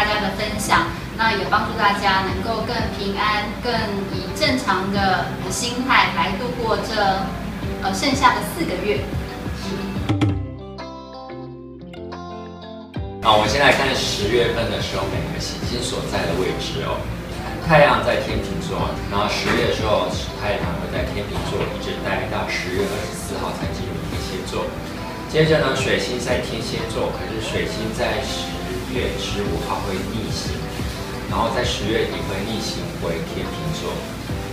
大家的分享，那也帮助大家能够更平安、更以正常的心态来度过这呃剩下的四个月。好，我现在看十月份的时候，每个行星所在的位置哦。太阳在天秤座，然后十月的时候，太阳会在天秤座一直待到十月二十四号才进入天蝎座。接着呢，水星在天蝎座，可是水星在十月十五号会逆行，然后在十月底会逆行回天秤座。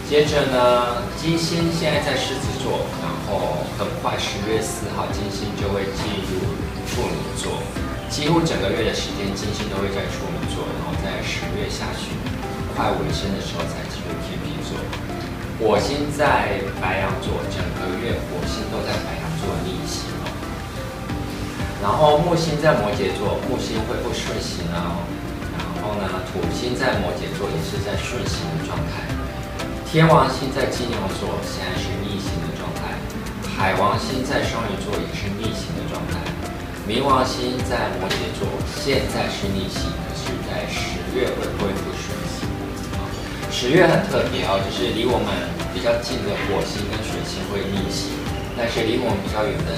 接着呢，金星现在在狮子座，然后很快十月四号金星就会进入处女座。几乎整个月的时间，金星都会在处女座，然后在十月下旬快尾声的时候才进入天秤座。火星在白羊座，整个月火星都在白羊座逆行。然后木星在摩羯座，木星会不顺行哦。然后呢，土星在摩羯座也是在顺行的状态。天王星在金牛座，现在是逆行的状态。海王星在双鱼座，也是逆行的状态。冥王星在摩羯座，现在是逆行，可是在十月会恢复顺行。十月很特别哦，就是离我们比较近的火星跟水星会逆行，但是离我们比较远的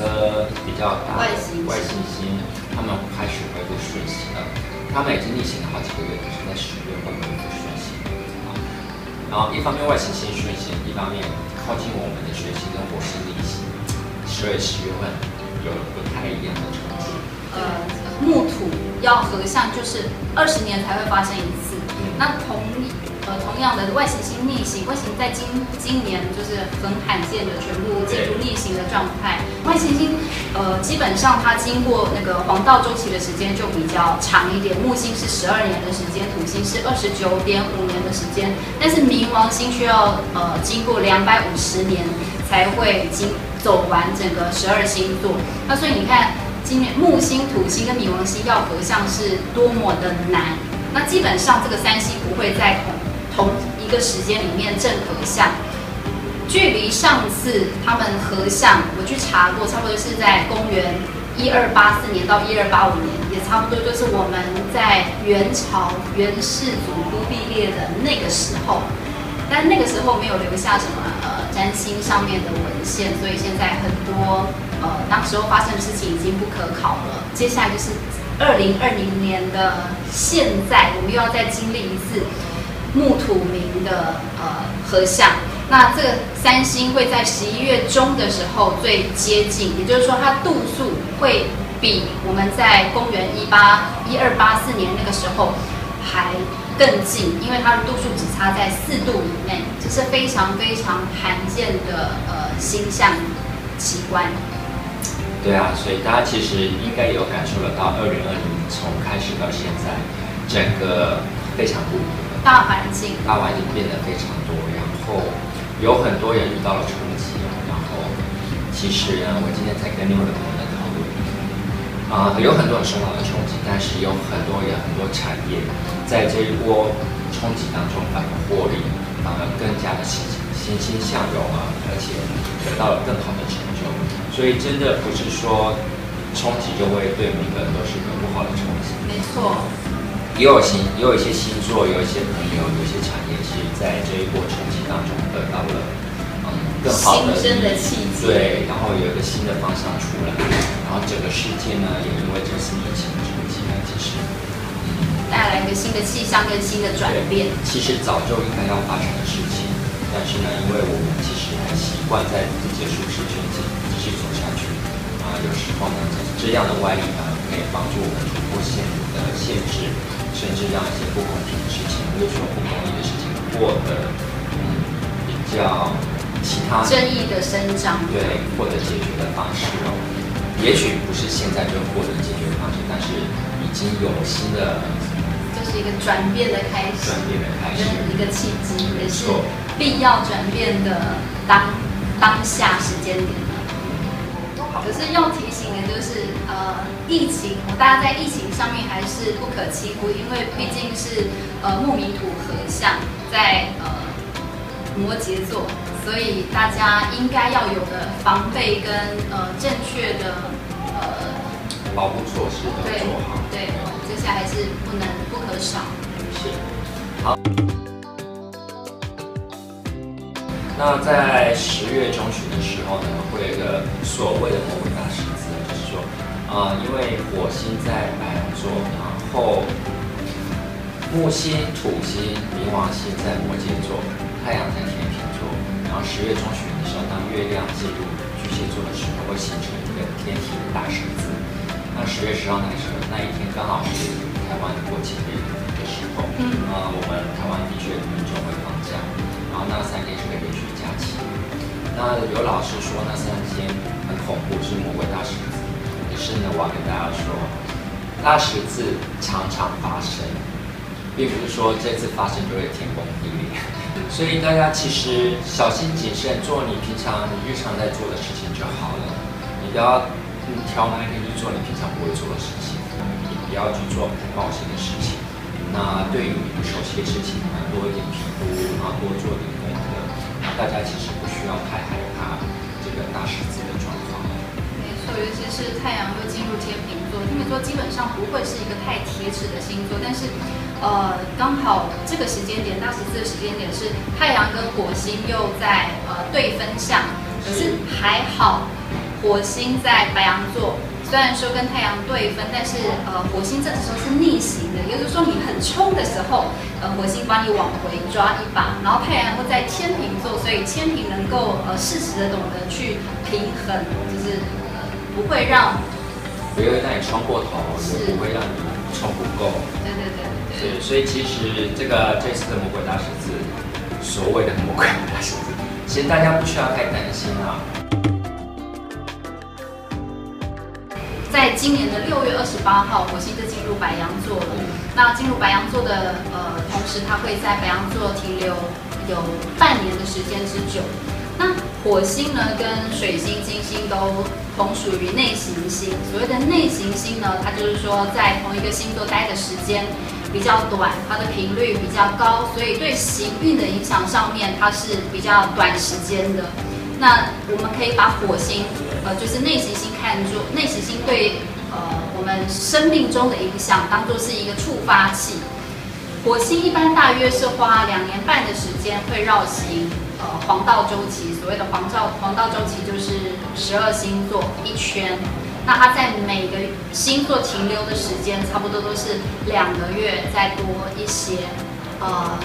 颗比较大的外行星，外行星，他们开始恢复顺行了。他们已经逆行了好几个月，可是在十月份恢复顺行。然后一方面外行星顺行，一方面靠近我们的水星跟火星逆行，所以十月份。有了不太一样的成绩。呃，木土要合相，就是二十年才会发生一次。嗯、那同呃同样的外行星逆行，外星在今今年就是很罕见的全部进入逆行的状态。外行星呃基本上它经过那个黄道周期的时间就比较长一点，木星是十二年的时间，土星是二十九点五年的时间，但是冥王星需要呃经过两百五十年才会经。走完整个十二星座，那所以你看，今年木星、土星跟冥王星要合相是多么的难。那基本上这个三星不会再同同一个时间里面正合相。距离上次他们合相，我去查过，差不多是在公元一二八四年到一二八五年，也差不多就是我们在元朝元世祖忽必烈的那个时候。但那个时候没有留下什么呃占星上面的文献，所以现在很多呃当时候发生的事情已经不可考了。接下来就是二零二零年的现在，我们又要再经历一次木土冥的呃合相。那这个三星会在十一月中的时候最接近，也就是说它度数会比我们在公元一八一二八四年那个时候还。更近，因为它的度数只差在四度以内，这是非常非常罕见的呃星象奇观。对啊，所以大家其实应该有感受得到，二零二零从开始到现在，整个非常不，大环境，大环境变得非常多，然后有很多人遇到了冲击，然后其实呢，我今天才跟另外一个朋友讨论，啊、呃，有很多人受到了冲击，但是有很多人很多产业。在这一波冲击当中，反而获利，反而更加的欣欣欣向荣啊，而且得到了更好的成就。所以真的不是说冲击就会对每个人都是一个不好的冲击。没错。也有星，也有一些星座，有一些朋友，有一些产业，其实在这一波冲击当中得到了嗯更好的新生的契机。对，然后有一个新的方向出来，然后整个世界呢，也因为这次疫情的冲击呢，其实。带来一个新的气象跟新的转变，其实早就应该要发生的事情，但是呢，因为我们其实还习惯在自己的舒适圈继继续走下去，啊，有时候呢，这样的外力呢，可以帮助我们突破现有的限制，甚至让一些不公平的事情，或者说不公义的事情，获得嗯比较其他正义的伸张，对，获得解决的方式哦。也许不是现在就获得解决的方式，但是已经有新的。就是一个转变的开始，转变的开始，一个契机，也是必要转变的当当下时间点。可是要提醒的就是，呃，疫情，大家在疫情上面还是不可轻忽，因为毕竟是呃木迷土合相，在呃摩羯座，所以大家应该要有的防备跟呃正确的呃保护措施都做好。对，对，这些还是不能不可少。是，好。那在十月中旬的时候呢，会有一个所谓的魔鬼大十字，就是说，啊、呃，因为火星在白羊座，然后。木星、土星、冥王星在摩羯座，太阳在天秤座。然后十月中旬的时候，当月亮进入巨蟹座的时候，会形成一个天体的大十字。那十月十号那个时候，那一天刚好是台湾国庆日的时候。嗯。啊，我们台湾的确民众会放假，然后那三天是个连那有老师说那三天很恐怖，是魔鬼大十字。可是呢，我要跟大家说，大十字常常发生。并不是说这次发生就会天崩地裂，所以大家其实小心谨慎，做你平常你日常在做的事情就好了。你不要挑那一天去做你平常不会做的事情，你不要去做很冒险的事情。那对于你不熟悉的事情，你要多一点评估，然后多做点。大家其实不需要太害怕这个大十字的状况。没错，尤其是太阳又进入天秤座，天秤座基本上不会是一个太铁齿的星座，但是。呃，刚好这个时间点，大十字的时间点是太阳跟火星又在呃对分相，可是还好，火星在白羊座，虽然说跟太阳对分，但是呃火星这个时候是逆行的，也就是说你很冲的时候，呃火星把你往回抓一把，然后太阳会在天秤座，所以天秤能够呃适时的懂得去平衡，就是呃不会让不会让你冲过头，也不会让你冲不够。对对对。对，所以其实这个这次的魔鬼大十字，所谓的魔鬼大十字，其实大家不需要太担心啊。在今年的六月二十八号，火星就进入白羊座了。那进入白羊座的呃，同时它会在白羊座停留有半年的时间之久。那火星呢，跟水星、金星都同属于内行星。所谓的内行星呢，它就是说在同一个星座待的时间。比较短，它的频率比较高，所以对行运的影响上面，它是比较短时间的。那我们可以把火星，呃，就是内行星看作内行星对呃我们生命中的影响，当做是一个触发器。火星一般大约是花两年半的时间会绕行呃黄道周期，所谓的黄道黄道周期就是十二星座一圈。那它在每个星座停留的时间差不多都是两个月再多一些，呃，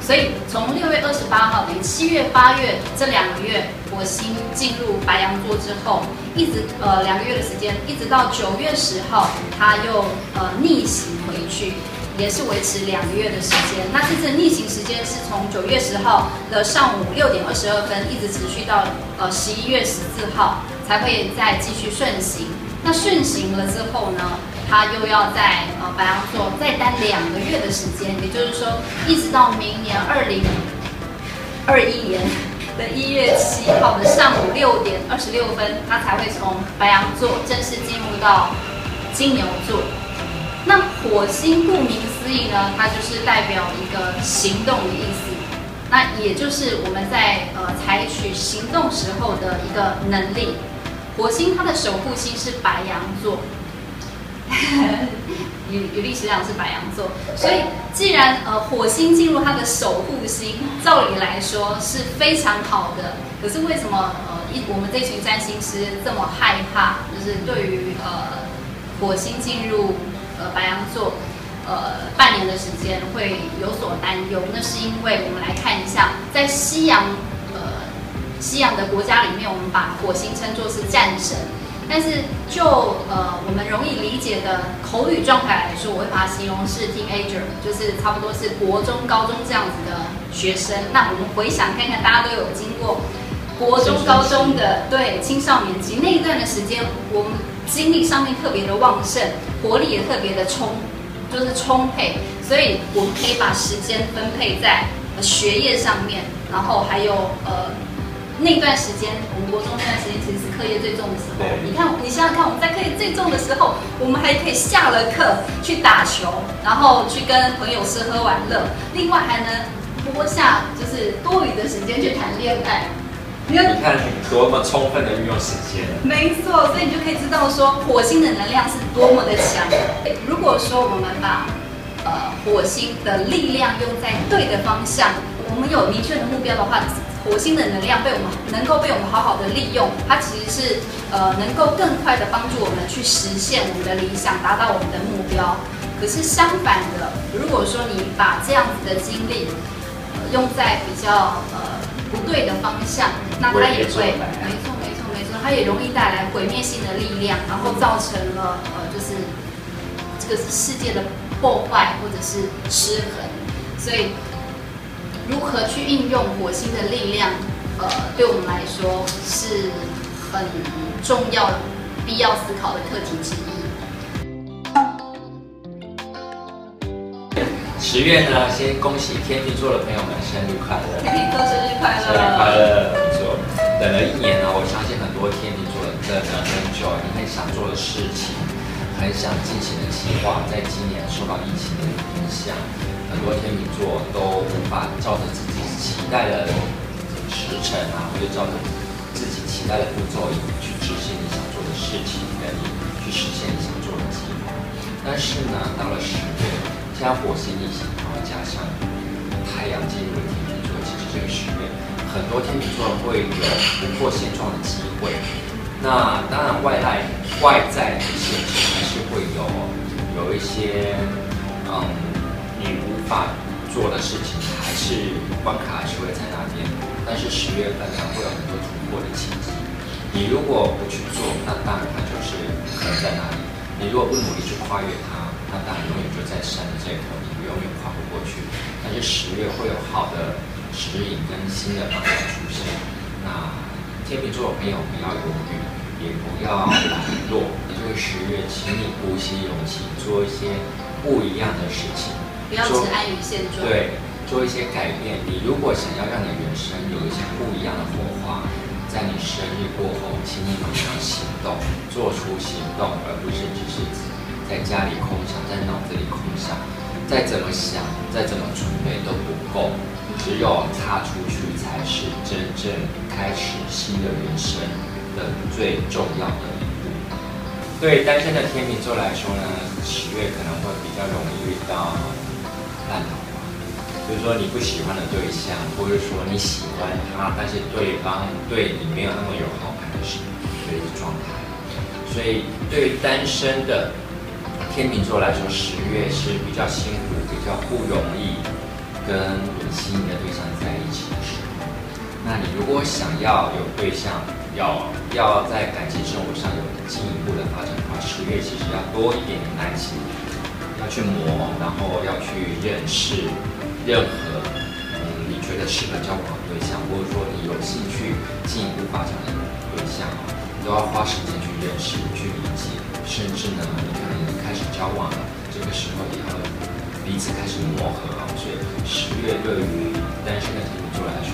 所以从六月二十八号等于七月八月这两个月，火星进入白羊座之后，一直呃两个月的时间，一直到九月十号，它又呃逆行回去，也是维持两个月的时间。那这次逆行时间是从九月十号的上午六点二十二分，一直持续到呃十一月十四号。才会再继续顺行。那顺行了之后呢，它又要在呃白羊座再待两个月的时间，也就是说，一直到明年二零二一年的一月七号的上午六点二十六分，它才会从白羊座正式进入到金牛座。那火星顾名思义呢，它就是代表一个行动的意思。那也就是我们在呃采取行动时候的一个能力。火星它的守护星是白羊座，与与历史上是白羊座，所以既然呃火星进入它的守护星，照理来说是非常好的。可是为什么呃一我们这群占星师这么害怕？就是对于呃火星进入呃白羊座呃半年的时间会有所担忧？那是因为我们来看一下，在西洋呃。西洋的国家里面，我们把火星称作是战神，但是就呃我们容易理解的口语状态来说，我会把它形容是 teenager，就是差不多是国中、高中这样子的学生。那我们回想看看，大家都有经过国中、高中的对青少年期那一段的时间，我们精力上面特别的旺盛，活力也特别的充，就是充沛，所以我们可以把时间分配在学业上面，然后还有呃。那段时间，我们国中那段时间其实是课业最重的时候。你看，你想想看，我们在课业最重的时候，我们还可以下了课去打球，然后去跟朋友吃喝玩乐，另外还能播下就是就是多余的时间去谈恋爱。你看你多么充分的运用时间。没错，所以你就可以知道说火星的能量是多么的强。如果说我们把呃火星的力量用在对的方向，我们有明确的目标的话，火星的能量被我们能够被我们好好的利用，它其实是呃能够更快的帮助我们去实现我们的理想，达到我们的目标。可是相反的，如果说你把这样子的精力，用在比较呃。不对的方向，那它也会，没错没错没错，它也容易带来毁灭性的力量，然后造成了呃，就是这个是世界的破坏或者是失衡。所以，如何去运用火星的力量，呃，对我们来说是很重要、必要思考的课题之一。十月呢，先恭喜天秤座的朋友们生日快乐！天秤座生日快乐！生日快乐！没错，等了一年呢，我相信很多天秤座的人很久，你很想做的事情，很想进行的计划，在今年受到疫情的影响，很多天秤座都无法照着自己期待的时辰啊，或者照着自己期待的步骤去执行你想做的事情，跟你去实现你想做的计划。但是呢，到了十月。加火星逆行，然后加上太阳进入了天秤座，其实这个十月很多天秤座会有突破现状的机会。那当然外来外在的限制还是会有，有一些嗯法做的事情，还是关卡还是会在那边。但是十月份呢，会有很多突破的契机。你如果不去做，那当然它就是可能在那里。你如果不努力去跨越它。那当然永远就在山的这一头，你永远跨不过去。但是十月会有好的指引跟新的方向出现。那天秤座的朋友不要犹豫，也不要懒惰。这个十月，请你鼓起勇气做一些不一样的事情，不要只安于现状。对，做一些改变。你如果想要让你人生有一些不一样的火花，在你生日过后，请你马上行动，做出行动，而不是只是。在家里空想，在脑子里空想，再怎么想，再怎么准备都不够，只有踏出去才是真正开始新的人生的最重要的一步。对单身的天秤座来说呢，十月可能会比较容易遇到烂桃花，就是说你不喜欢的对象，或者说你喜欢他，但是对方对你没有那么有好感的是这个状态。所以对于单身的。天秤座来说，十月是比较辛苦、比较不容易跟你心仪的对象在一起的时候。那你如果想要有对象，要要在感情生活上有进一步的发展的话，十月其实要多一点点耐心，要去磨，然后要去认识任何嗯你觉得适合交往的对象，或者说你有兴趣进一步发展的对象，都要花时间去认识、去理解，甚至呢，你可能。开始交往了，这个时候也要彼此开始磨合啊。所以十月对于单身的天秤座来说，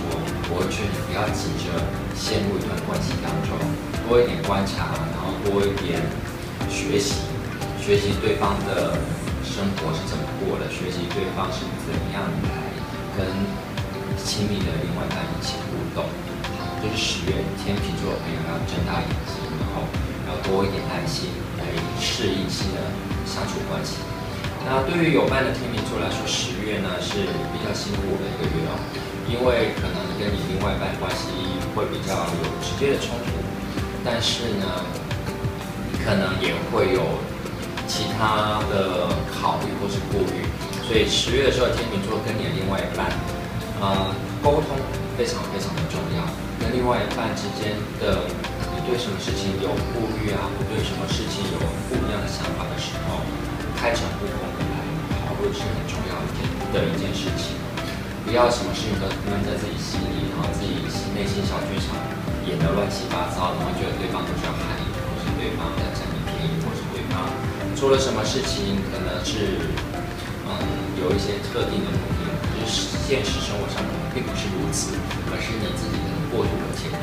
我会劝你不要急着陷入一段关系当中，多一点观察，然后多一点学习，学习对方的生活是怎么过的，学习对方是怎么样来跟亲密的另外一半一起互动。这、就是十月天秤座的朋友要睁大眼睛，然后要多一点耐心来适应新的。相处关系，那对于有伴的天秤座来说，十月呢是比较辛苦的一个月哦，因为可能跟你另外一半关系会比较有直接的冲突，但是呢，可能也会有其他的考虑或是顾虑，所以十月的时候，天秤座跟你的另外一半，呃，沟通非常非常的重要，跟另外一半之间的。你对什么事情有顾虑啊，或对什么事情有不一样的想法的时候，开诚布公的来讨论是很重要的的一件事情。不要什么事情都闷在自己心里，然后自己内心小剧场演得乱七八糟，然后觉得对方都是要害你，或是对方在啊，做了什么事情可能是嗯有一些特定的目的，可是现实生活上可能并不是如此，而是你自己的过度的解读。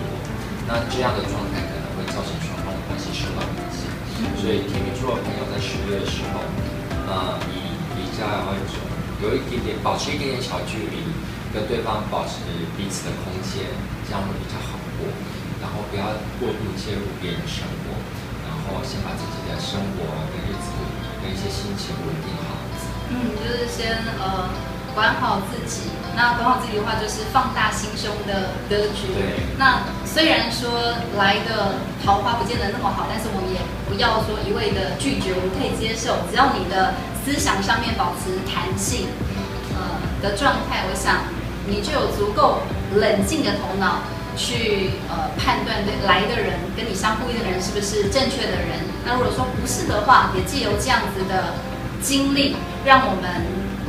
那这样的状态可能会造成双方的关系受到影响，所以天秤座朋友在十月的时候，呃，以比较有一种有一点点保持一点点小距离，跟对方保持彼此的空间，这样会比较好过。然后不要过度介入别人的生活，后先把自己的生活跟日子跟一些心情稳定好。嗯，就是先呃管好自己。那管好自己的话，就是放大心胸的格局。对。那虽然说来的桃花不见得那么好，但是我们也不要说一味的拒绝，我们可以接受，只要你的思想上面保持弹性。呃的状态，我想你就有足够冷静的头脑去呃判断对来的人跟你相呼应的人是不是正确的人。那如果说不是的话，也借由这样子的经历，让我们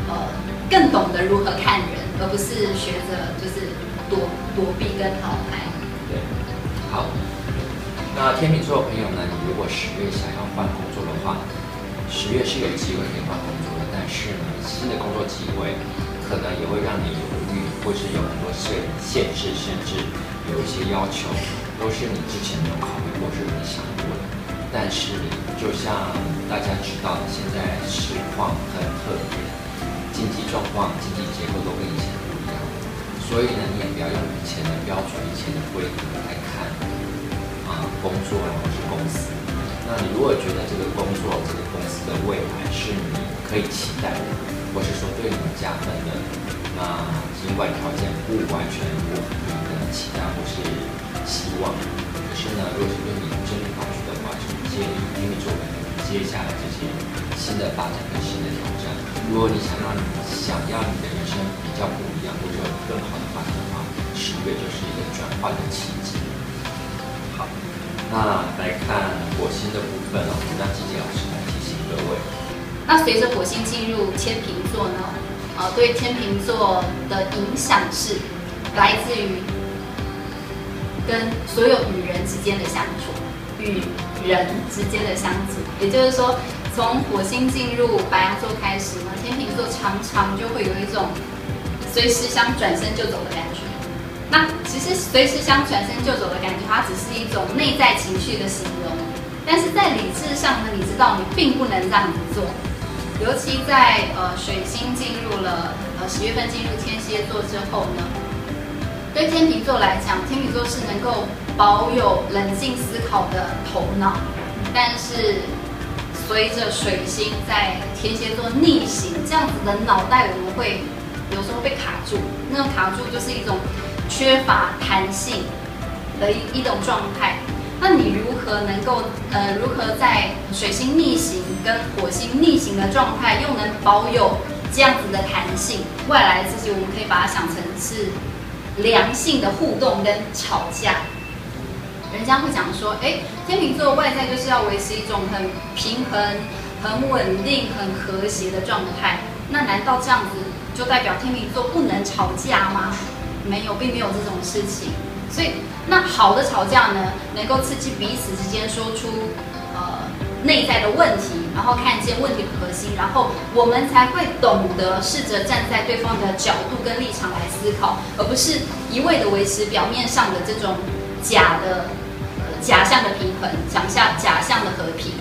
呃更懂得如何看人，而不是学着就是躲躲避跟逃开。对，好。那天秤座的朋友呢，你如果十月想要换工作的话，十月是有机会可以换工作的，但是呢，新的工作机会。可能也会让你犹豫，或是有很多限限制，甚至有一些要求，都是你之前没有考虑过，是没想过的。但是，就像大家知道的，现在实况很特别，经济状况、经济结构都跟以前不一样，所以呢，你也不要用以前的标准、以前的规格来看啊工作，然后是公司。那你如果觉得这个工作、这个公司的未来是你可以期待的，或是说对你加分的，那尽管条件不完全符合期待或是希望，可是呢，若是对你真的帮助的话，就建议天秤座的人接下来这些新的发展跟新的挑战。如果你想让你想要你的人生比较不一样，或者有更好的发展的话，十月就是一个转换的契机。好，那来看火星的部分哦，我们让季姐老师来提醒各位。那随着火星进入天秤座呢，呃，对天秤座的影响是来自于跟所有与人之间的相处，与人之间的相处。也就是说，从火星进入白羊座开始呢，天秤座常常就会有一种随时想转身就走的感觉。那其实随时想转身就走的感觉，它只是一种内在情绪的形容，但是在理智上呢，你知道你并不能这样子做。尤其在呃水星进入了呃十月份进入天蝎座之后呢，对天秤座来讲，天秤座是能够保有冷静思考的头脑，但是随着水星在天蝎座逆行，这样子的脑袋我们会有时候被卡住，那卡住就是一种缺乏弹性的一一种状态。那你如何能够呃，如何在水星逆行跟火星逆行的状态，又能保有这样子的弹性？未来自己我们可以把它想成是良性的互动跟吵架。人家会讲说，哎，天秤座外在就是要维持一种很平衡、很稳定、很和谐的状态。那难道这样子就代表天秤座不能吵架吗？没有，并没有这种事情。所以，那好的吵架呢，能够刺激彼此之间说出呃内在的问题，然后看见问题的核心，然后我们才会懂得试着站在对方的角度跟立场来思考，而不是一味的维持表面上的这种假的假象的平衡，讲下假象的和平。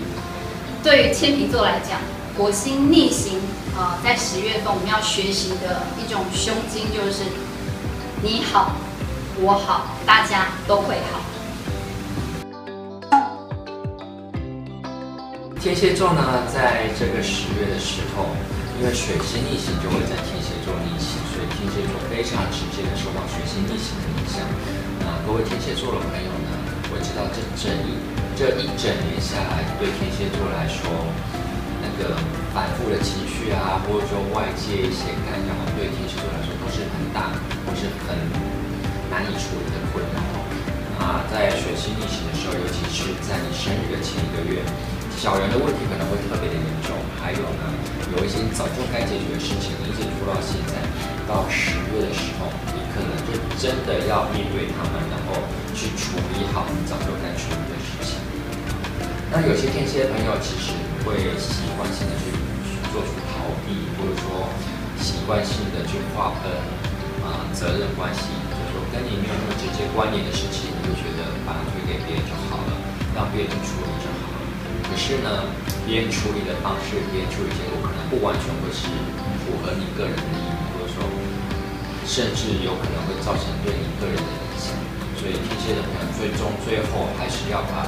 对于天秤座来讲，火星逆行啊、呃，在十月份我们要学习的一种胸襟就是你好。我好，大家都会好。天蝎座呢，在这个十月的时候，因为水星逆行就会在天蝎座逆行，所以天蝎座非常直接的受到水星逆行的影响。那各位天蝎座的朋友呢，我知道这整一这一整年下来，对天蝎座来说，那个反复的情绪啊，或者说外界一些干扰，对天蝎座来说都是很大，或是很。难以处理的困扰啊，在水星逆行的时候，尤其是在你生日的前一个月，小人的问题可能会特别的严重。还有呢，有一些早就该解决的事情，一直拖到现在，到十月的时候，你可能就真的要面对他们，然后去处理好你早就该处理的事情。那有些天蝎朋友其实会习惯性的去做出逃避，或者说习惯性的去划分啊责任关系。就是说跟你没有那么直接关联的事情，你就觉得把它推给别人就好了，让别人处理。是呢，别人处理的方式，别人处理结果可能不完全会是符合你个人的利益，或者说甚至有可能会造成对你个人的影响。所以天蝎的朋友最终最后还是要把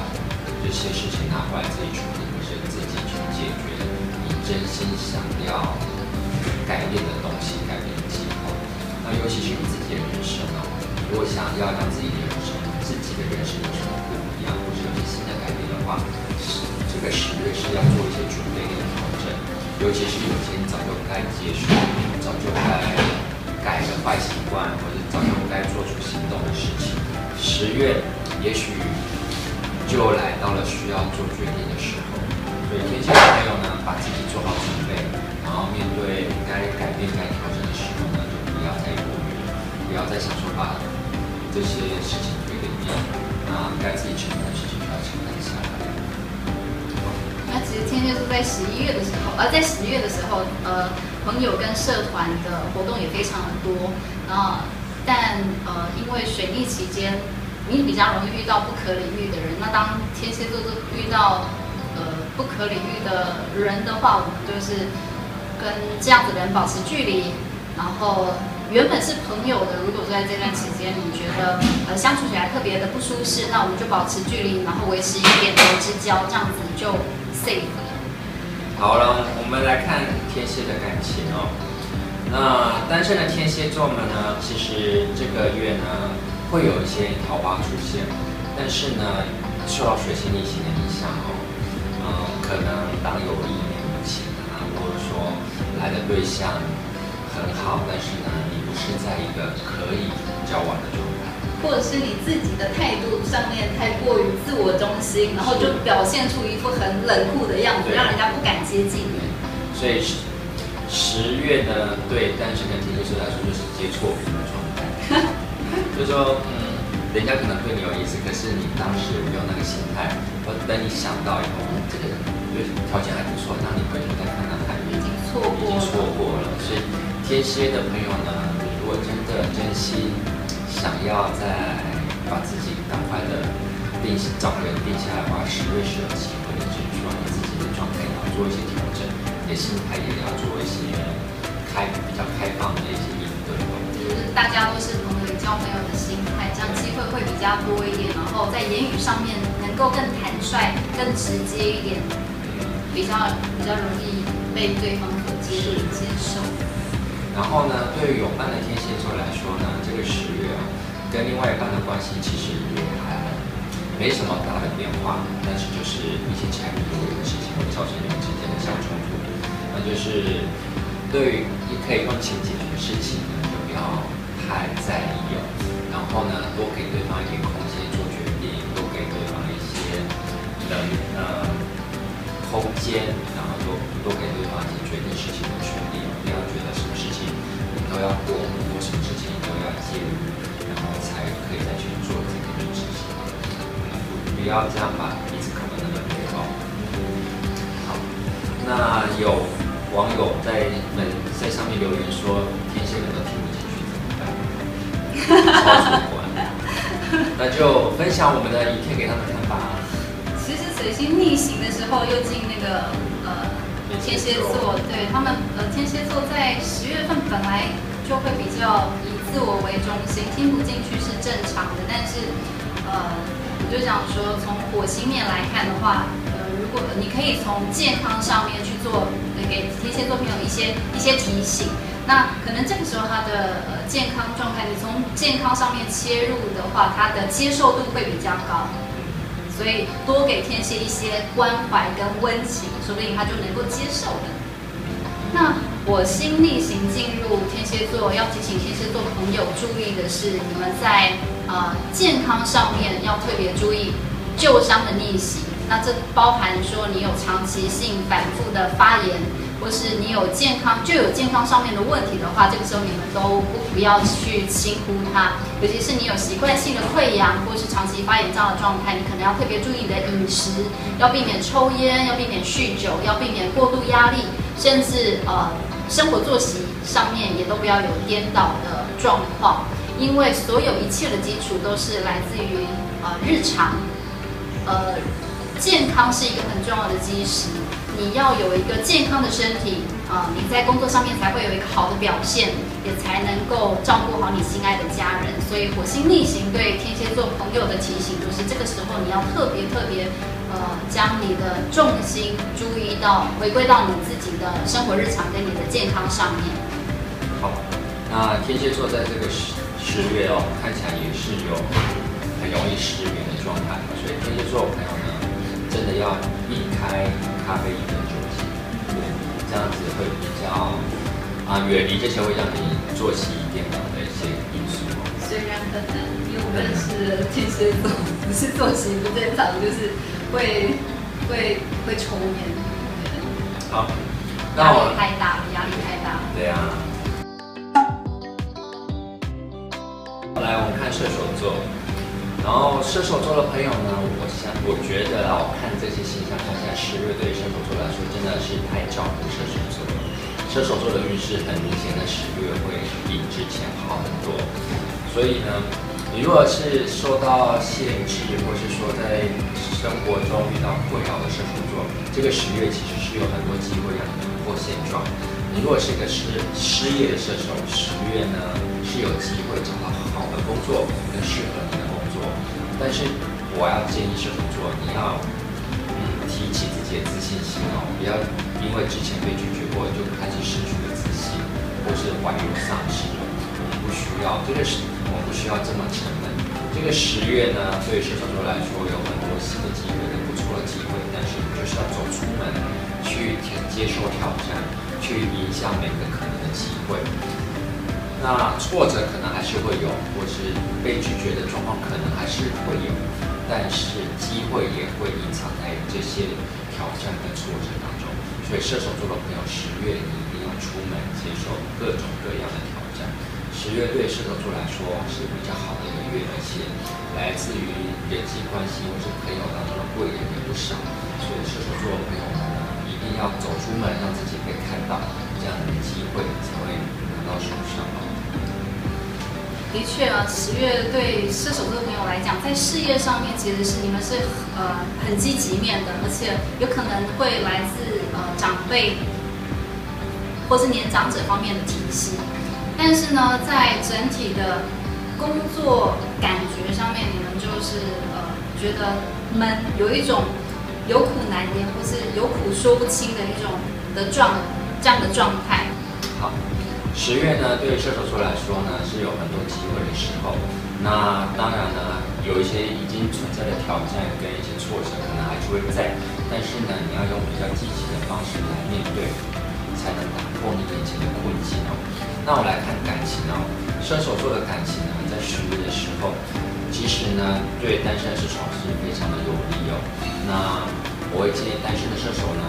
这些事情拿回来自己处理，或是自己去解决你真心想要改变的东西、改变的计划。那尤其是你自己的人生哦，你如果想要让自己的人生、自己的人生有什么不一样，或是有些新的改变的话，这个十月是要做一些准备跟调整，尤其是有些早就该结束、早就该改的坏习惯，或者早就该做出行动的事情。十月也许就来到了需要做决定的时候，所以天蝎的朋友呢，把自己做好准备，然后面对该改变、该调整的时候呢，就不要再犹豫，不要再想说把这些事情推给别人，那该自己承担的事情天蝎座在十一月的时候，而、呃、在十月的时候，呃，朋友跟社团的活动也非常的多，然后。但呃，因为水逆期间，你比较容易遇到不可理喻的人。那当天蝎座遇到呃不可理喻的人的话，我们就是跟这样子的人保持距离。然后原本是朋友的，如果在这段期间你觉得呃相处起来特别的不舒适，那我们就保持距离，然后维持一点点之交，这样子就 safe。好了，我们来看天蝎的感情哦。那单身的天蝎座们呢，其实这个月呢会有一些桃花出现，但是呢受到水星逆行的影响哦，嗯，可能当有一年无情啊，或者说来的对象很好，但是呢你不是在一个可以交往的状态，或者是你自己的态度上面太过于自我中心，然后就表现出一副很冷酷的样子，让人家不敢接近你，所以十。十月呢，对单身的天蝎座来说就是接错人的状态，就是说，嗯，人家可能对你有意思，可是你当时没有那个心态，或等你想到以后，这个人对条件还不错，当你回头再看看看，已经错过，已经错过了。所以天蝎的朋友呢，如果真的真心想要再把自己赶快的定找个人定下来的话，十月是有机会的，就是说你自己的状态要做一些调整。心态也要做一些开比较开放的一些应对，就是大家都是朋友交朋友的心态，这样机会会比较多一点，然后在言语上面能够更坦率、更直接一点，比较比较容易被对方可接接受。然后呢，对于有伴的天蝎座来说呢，这个十月啊，跟另外一半的关系其实也还没什么大的变化，但是就是一些柴米油盐的事情会造成你们之间的小冲突。那就是对于你可以用钱解决的事情呢，就不要太在意哦。然后呢，多给对方一点空间做决定，多给对方一些的呃空间，然后多多给对方一些决定事情的权利。不要觉得什么事情你都要过，或什么事情都要介入，才可以再去做这个事情。不要这样吧，一直搞得那么累哦。好，那有。网友在本在上面留言说：“天蝎人都听不进去怎么办？”超主观。那就分享我们的影片给他们看吧。其实水星逆行的时候又进那个呃天蝎座，对他们呃天蝎座在十月份本来就会比较以自我为中心，听不进去是正常的。但是呃，我就想说，从火星面来看的话。呃，如果你可以从健康上面去做，给天蝎座朋友一些一些提醒。那可能这个时候他的呃健康状态，你从健康上面切入的话，他的接受度会比较高。所以多给天蝎一些关怀跟温情，说不定他就能够接受的。那我星逆行进入天蝎座，要提醒天蝎座朋友注意的是，你们在呃健康上面要特别注意旧伤的逆袭。那这包含说你有长期性反复的发炎，或是你有健康就有健康上面的问题的话，这个时候你们都不不要去轻忽它。尤其是你有习惯性的溃疡或是长期发炎这样的状态，你可能要特别注意你的饮食，要避免抽烟，要避免酗酒，要避免过度压力，甚至呃生活作息上面也都不要有颠倒的状况，因为所有一切的基础都是来自于呃日常，呃。健康是一个很重要的基石，你要有一个健康的身体，啊，你在工作上面才会有一个好的表现，也才能够照顾好你心爱的家人。所以火星逆行对天蝎座朋友的提醒就是，这个时候你要特别特别，呃，将你的重心注意到回归到你自己的生活日常跟你的健康上面。好，那天蝎座在这个十十月哦，看起来也是有很容易失眠的状态，所以天蝎座朋友呢，真的要避开咖啡因的酒精，对。这样子会比较啊，远离这些会让你作息颠倒的一些因素。虽然可能因为我们是天蝎座，不是作息不正常，就是会会会抽烟。好，那我压力太大了，压力太大。对啊。来，我们看射手座。然后射手座的朋友呢，我想我觉得啊，我看这些形象，看起来十月对射手座来说真的是太照顾射手座了。射手座的运势很明显的十月会比之前好很多。所以呢，你如果是受到限制，或是说在生活中遇到困扰的射手座，这个十月其实是有很多机会让你突破现状。你如果是一个失失业的射手，十月呢是有机会找到好的工作，更适合你的工作。但是我要建议射手座，你要提起自己的自信心哦，不要因为之前被拒绝过就开始失去了自信，或是怀有丧失了。我们不需要这个是，我们不需要这么沉闷。这个十月呢，对射手座来说有很多新的机会，很不错的机会，但是你就是要走出门，去接受挑战，去影响每个可能的机会。那挫折可能还是会有，或是被拒绝的状况可能还是会有，但是机会也会隐藏在这些挑战跟挫折当中。所以射手座的朋友，十月你一定要出门接受各种各样的挑战。十月对射手座来说是比较好的一个月，而且来自于人际关系或是朋友当中的贵人也不少。所以射手座的朋友们，一定要走出门，让自己被看到，这样的机会才会拿到手上。的确啊，十月对射手座朋友来讲，在事业上面其实是你们是呃很积极面的，而且有可能会来自呃长辈或是年长者方面的提携。但是呢，在整体的工作感觉上面，你们就是呃觉得闷，有一种有苦难言或是有苦说不清的一种的状这样的状态。十月呢，对射手座来说呢，是有很多机会的时候。那当然呢，有一些已经存在的挑战跟一些挫折，可能还是会在。但是呢，你要用比较积极的方式来面对，才能打破你眼前的困境哦。那我来看感情哦，射手座的感情呢，在十月的时候，其实呢，对单身的射手是非常的有利哦。那我会建议单身的射手呢，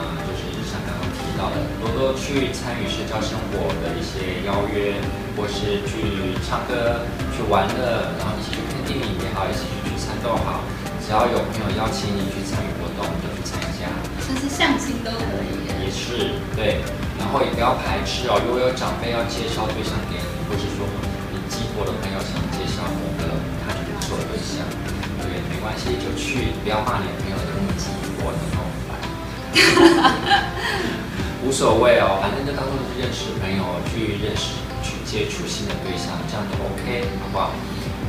就是。到的，多多去参与社交生活的一些邀约，或是去唱歌、去玩乐，然后一起去看电影也好，一起去聚餐都好，只要有朋友邀请你去参与活动，你就去参加。甚至相亲都可以。也是对，然后也不要排斥哦。如果有长辈要介绍对象给你，或是说你激活的朋友想介绍某个他觉得不错的对象，对，没关系，就去，不要骂你朋友的那么鸡婆，那么烦。无所谓哦，反正就当做是认识朋友，去认识、去接触新的对象，这样就 OK，好不好？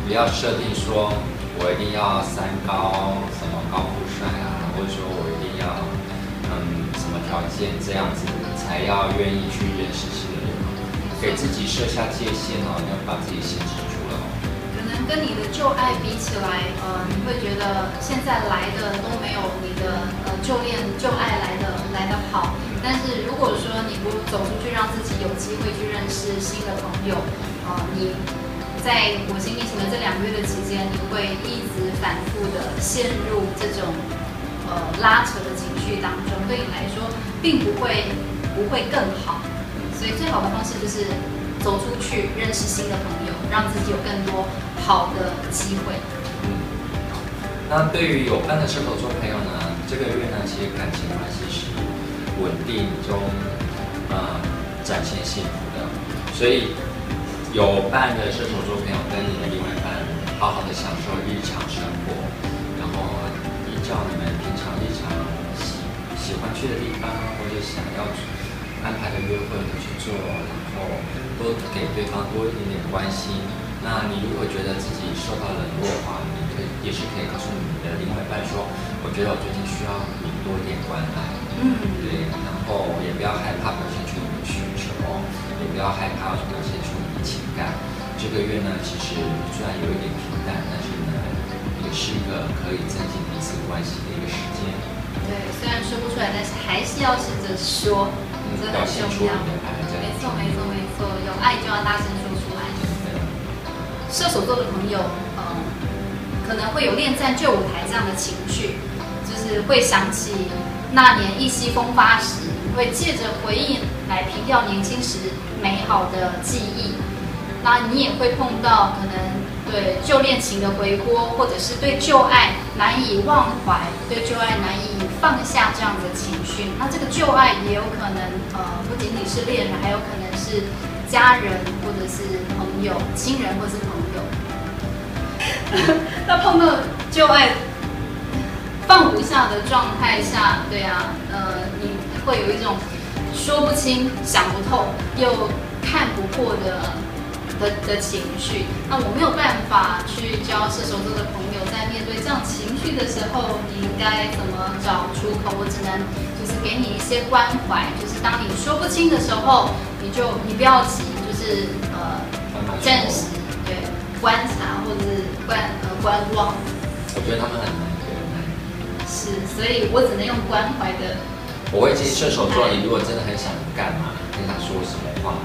不要设定说我一定要三高，什么高富帅啊，或者说我一定要嗯什么条件这样子才要愿意去认识新的人，给自己设下界限哦，你要把自己限制住了。可能跟你的旧爱比起来，呃，你会觉得现在来的都没有你的呃旧恋旧爱来的来的好。但是如果说你不走出去，让自己有机会去认识新的朋友，呃，你在火星逆行的这两个月的期间，你会一直反复的陷入这种呃拉扯的情绪当中，对你来说并不会不会更好。所以最好的方式就是走出去，认识新的朋友，让自己有更多好的机会。嗯，那对于有伴的射手座朋友呢，这个月呢，其实感情关系。稳定中，呃，展现幸福的，所以有伴的射手座朋友跟你的另外一半好好的享受日常生活，然后依照你们平常日常喜喜欢去的地方或者想要安排的约会都去做，然后多给对方多一点点关心。那你如果觉得自己受到冷落的话，你可以也是可以告诉你的另外一半说，我觉得我最近需要你多一点关爱。嗯，对，然后也不要害怕表现出你的需求，也不要害怕表现出你的情感。这个月呢，其实虽然有一点平淡，但是呢，也是一个可以增进彼此关系的一个时间。对，虽然说不出来，但是还是要试着说，这很重要。没错，没错，没错，有爱就要大声说出来。射手座的朋友，嗯，可能会有恋战旧舞台这样的情绪，就是会想起那年意气风发时，会借着回忆来凭吊年轻时美好的记忆。那你也会碰到可能对旧恋情的回锅，或者是对旧爱难以忘怀，对旧爱难以放下这样的情绪。那这个旧爱也有可能，呃，不仅仅是恋人，还有可能是家人，或者是朋友、亲人，或是朋友。那碰到旧爱放不下的状态下，对啊，呃，你会有一种说不清、想不透又看不破的。的的情绪，那我没有办法去教射手座的朋友，在面对这样情绪的时候，你应该怎么找出口？我只能就是给你一些关怀，就是当你说不清的时候，你就你不要急，就是呃，暂时对观察或者是观呃观望。我觉得他们很，是，所以我只能用关怀的。我会建议射手座，你如果真的很想干嘛，很想说什么话，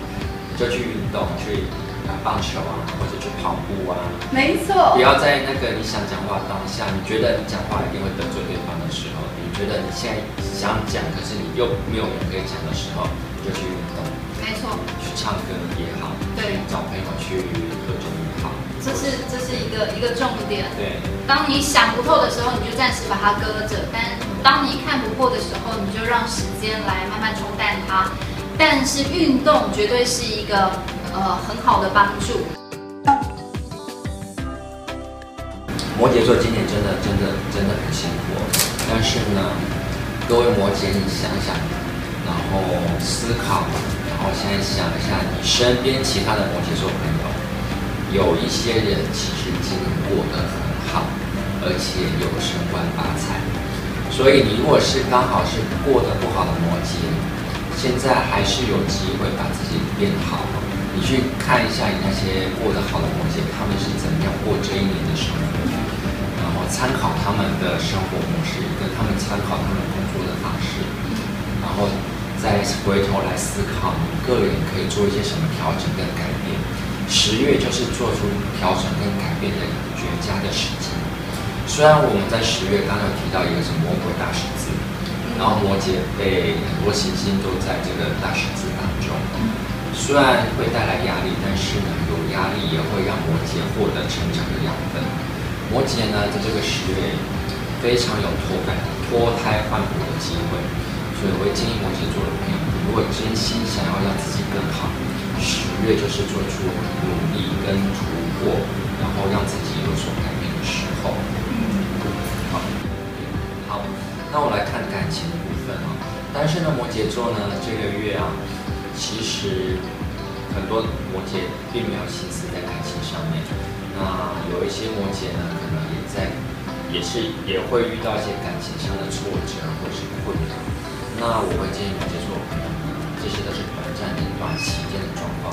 你就去运动去。打棒球啊，或者去跑步啊，没错。不要在那个你想讲话当下，你觉得你讲话一定会得罪对方的时候，你觉得你现在想讲，可是你又没有人可以讲的时候，你就去运动。没错。去唱歌也好，对，找朋友去。这是这是一个一个重点。对。当你想不透的时候，你就暂时把它搁着；但当你看不破的时候，你就让时间来慢慢冲淡它。但是运动绝对是一个。呃，很好的帮助。摩羯座今年真的真的真的很辛苦，但是呢，各位摩羯，你想想，然后思考，然后现在想一下，你身边其他的摩羯座朋友，有一些人其实今年过得很好，而且有升官发财，所以你如果是刚好是过得不好的摩羯，现在还是有机会把自己变好。你去看一下你那些过得好的摩羯，他们是怎么样过这一年的生活，然后参考他们的生活模式，跟他们参考他们工作的方式，然后再回头来思考你个人可以做一些什么调整跟改变。十月就是做出调整跟改变的绝佳的时机。虽然我们在十月刚刚有提到一个是魔鬼大十字，然后摩羯被很多行星都在这个大十字当中。虽然会带来压力，但是呢，有压力也会让摩羯获得成长的养分。摩羯呢，在这个十月非常有脱胎脱胎换骨的机会，所以我会建议摩羯座的朋友，如果真心想要让自己更好，十月就是做出努力跟突破，然后让自己有所改变的时候。好，好，那我来看感情的部分啊。单身的，摩羯座呢，这个月啊。其实很多摩羯并没有心思在感情上面，那有一些摩羯呢，可能也在，也是也会遇到一些感情上的挫折或是困扰。那我会建议摩羯座，这些都是短暂的、短期间的状况。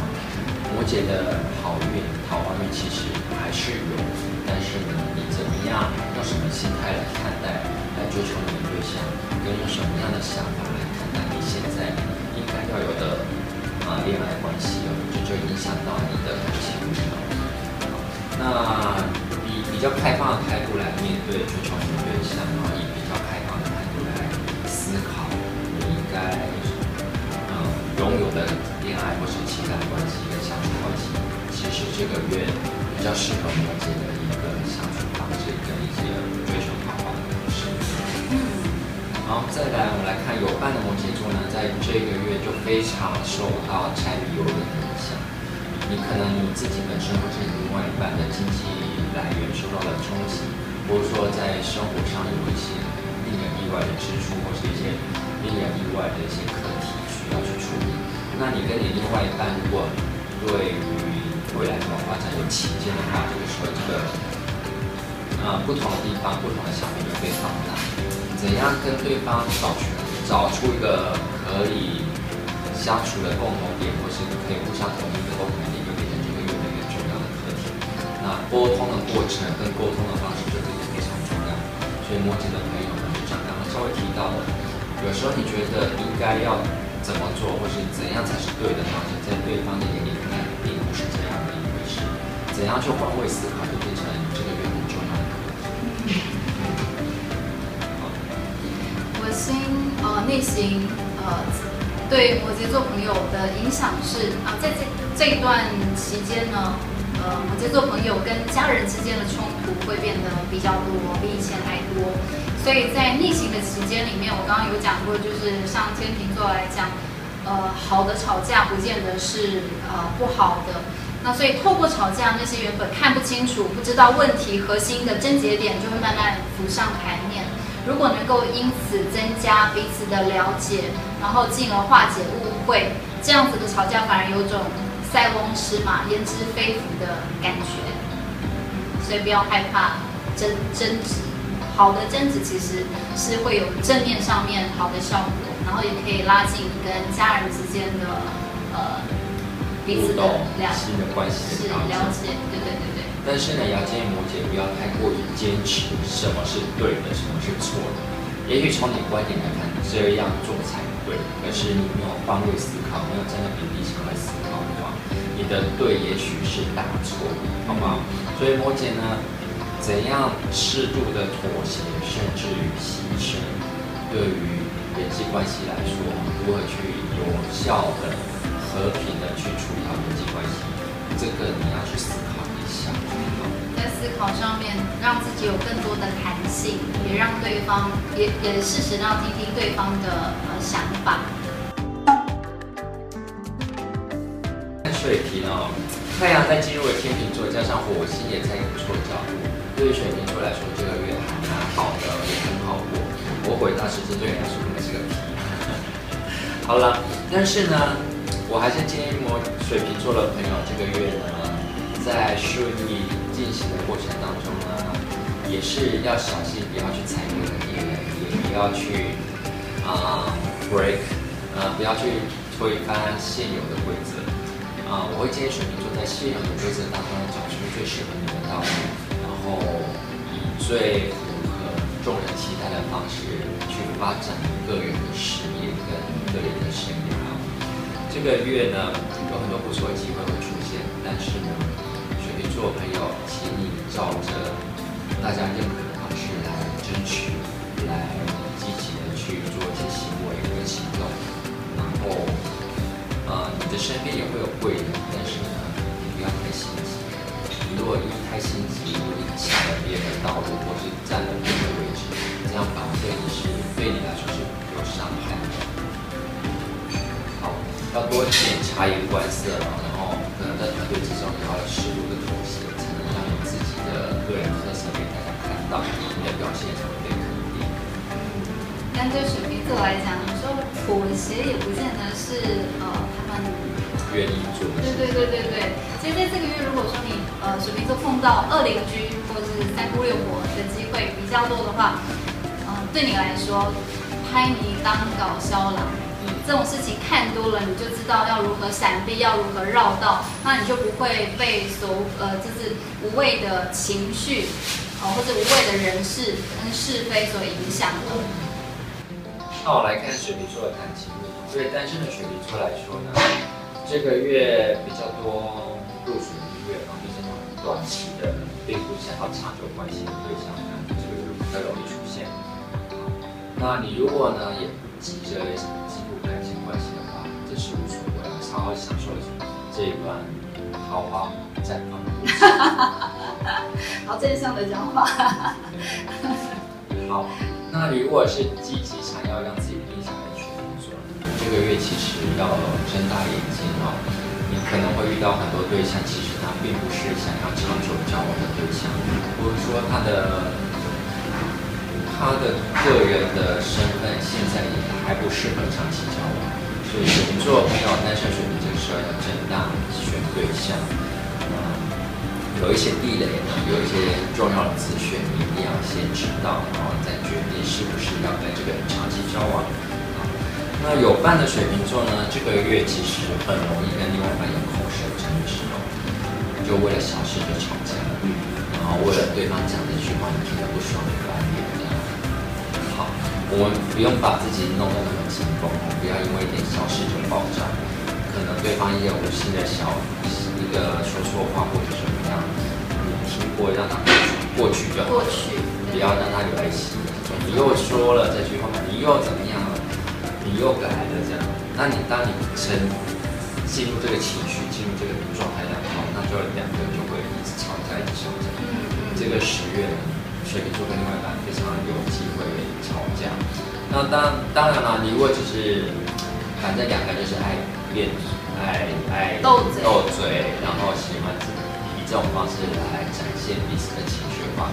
摩羯的好运、桃花运其实还是有，但是呢，你怎么样用什么心态来看待，来追求你的对象，跟用什么样的想法来看待你现在应该要有的。啊，恋爱关系哦，这就，影响到你的感情了。那以比较开放的态度来面对追求你的对象，然其实这个月比较适合摩羯的一个相处方式跟一些追求桃花的模式嗯。好，再来我们来看有伴的摩羯座呢，在这个月就非常受到柴米油盐的影响。你可能你自己本身或是你另外一半的经济来源受到了冲击，或者说在生活上有一些令人意外的支出，或是一些令人意外的一些课题需需要去处理。那你跟你另外一半如果对于未来怎么发展有期见的话，这个时候这个呃不同的地方、不同的想法就被放大。怎样跟对方找出找出一个可以相处的共同点，或是可以互相同意的共同点，就变成这个月的一个重要的课题。那沟通的过程跟沟通的方式就变得非常重要。所以摩羯的朋友们，就像刚刚稍微提到的，有时候你觉得应该要怎么做，或是怎样才是对的方式，在对方的眼里怎样去换位思考，就变成这个月很重要的。火星呃逆行呃对摩羯座朋友的影响是啊，在这这一段期间呢。呃，摩羯座朋友跟家人之间的冲突会变得比较多，比以前还多。所以在逆行的期间里面，我刚刚有讲过，就是像天秤座来讲，呃，好的吵架不见得是呃不好的。那所以透过吵架，那些原本看不清楚、不知道问题核心的症结点，就会慢慢浮上台面。如果能够因此增加彼此的了解，然后进而化解误会，这样子的吵架反而有种。塞翁失马，焉知非福的感觉，所以不要害怕争争执。好的争执其实是会有正面上面好的效果，然后也可以拉近跟家人之间的呃彼此的两性的关系的了解。对对对对。但是呢，也要建议摩羯不要太过于坚持什么是对的，什么是错的。也许从你观点来看，这样做才对，可是你没有换位思考，没有站在比例上来思考的话，你的对也许是大错，好吗？所以摩羯呢，怎样适度的妥协，甚至于牺牲，对于人际关系来说，如何去有效的、和平的去处理好人际关系，这个你要去思考一下。在思考上面，让自己有更多的弹性，也让对方也也适时要听听对方的呃想法。水瓶哦，太阳在进入了天秤座，加上火星也在一个不错的角度，对于水瓶座来说，这个月还蛮好的，也很好过。我回答是这对你来说可能是个屁。好了，但是呢，我还是建议我水瓶座的朋友，这个月呢，在顺利进行的过程当中呢，也是要小心，不要去踩别人的地雷，也不要去啊、break，呃，不要去推翻现有的规则啊。我会建议水瓶座在现有的规则当中找出最适合你的道路，然后以最符合众人期待的方式去发展个人的事业跟个人的生涯。这个月呢，有很多不错的机会会出现，但是呢。水瓶座朋友，请你照着大家认可的方式来争取，来积极的去做一些行为跟行动。然后，呃，你的身边也会有贵人，但是呢，你不要太心急。你如果一太心急，你抢了别人的道路，或是占了别人的位置，这样反而对你是对你来说是有伤害的。要多检察言观色，然后可能在团队之中也要适度的。表现才会被肯定。但对水瓶座来讲，有时候妥协也不见得是呃他们愿意做的。对对对对对。其实在这个月，如果说你呃水瓶座碰到恶邻居或者是三姑六婆的机会比较多的话，嗯、呃，对你来说拍你当搞笑郎，这种事情看多了，你就知道要如何闪避，要如何绕道，那你就不会被所呃就是无谓的情绪。或者无谓的人事跟是非所影响了。那我来看水瓶座的感情，对单身的水瓶座来说呢，这个月比较多入水的月，然后就是那种短期的，并不想要长久关系的对象，这个就比较容易出现。那你如果呢也不急着感情关系的话，这是无所谓，好好享受这一段桃花绽放。好正向的讲法。好，那如果是积极想要让自己定下来的水瓶座，这个月其实要睁大眼睛哦。你可能会遇到很多对象，其实他并不是想要长久交往的对象，或者说他的他的个人的身份现在也还不适合长期交往，所以水瓶座朋友单身水瓶这个时候要正当选对象，嗯，有一些地雷呢，有一些重要的资讯，你一定要先知道，然后再决定是不是要跟这个人长期交往。那有伴的水瓶座呢，这个月其实很容易跟另外一半有口舌争执哦，就为了小事就吵架，然后为了对方讲的一句话你听得不爽，我们不用把自己弄得那么紧绷，不要因为一点小事就爆炸，可能对方也有无心的小一个说错话或者怎么样，你听过让他过去就好，过去，不要让他留在心里。你又说了这句话，你又怎么样了？你又改了这样，那你当你沉进入这个情绪、进入这个状态的时候，那就两个人就会一直吵架，一直吵架。这个十月呢，水瓶座跟另外一半非常有机会吵架。那当当然了，你如果只是反正两个人就是爱辩、爱爱斗嘴，斗嘴，然后喜欢以这种方式来展现彼此的情绪的话，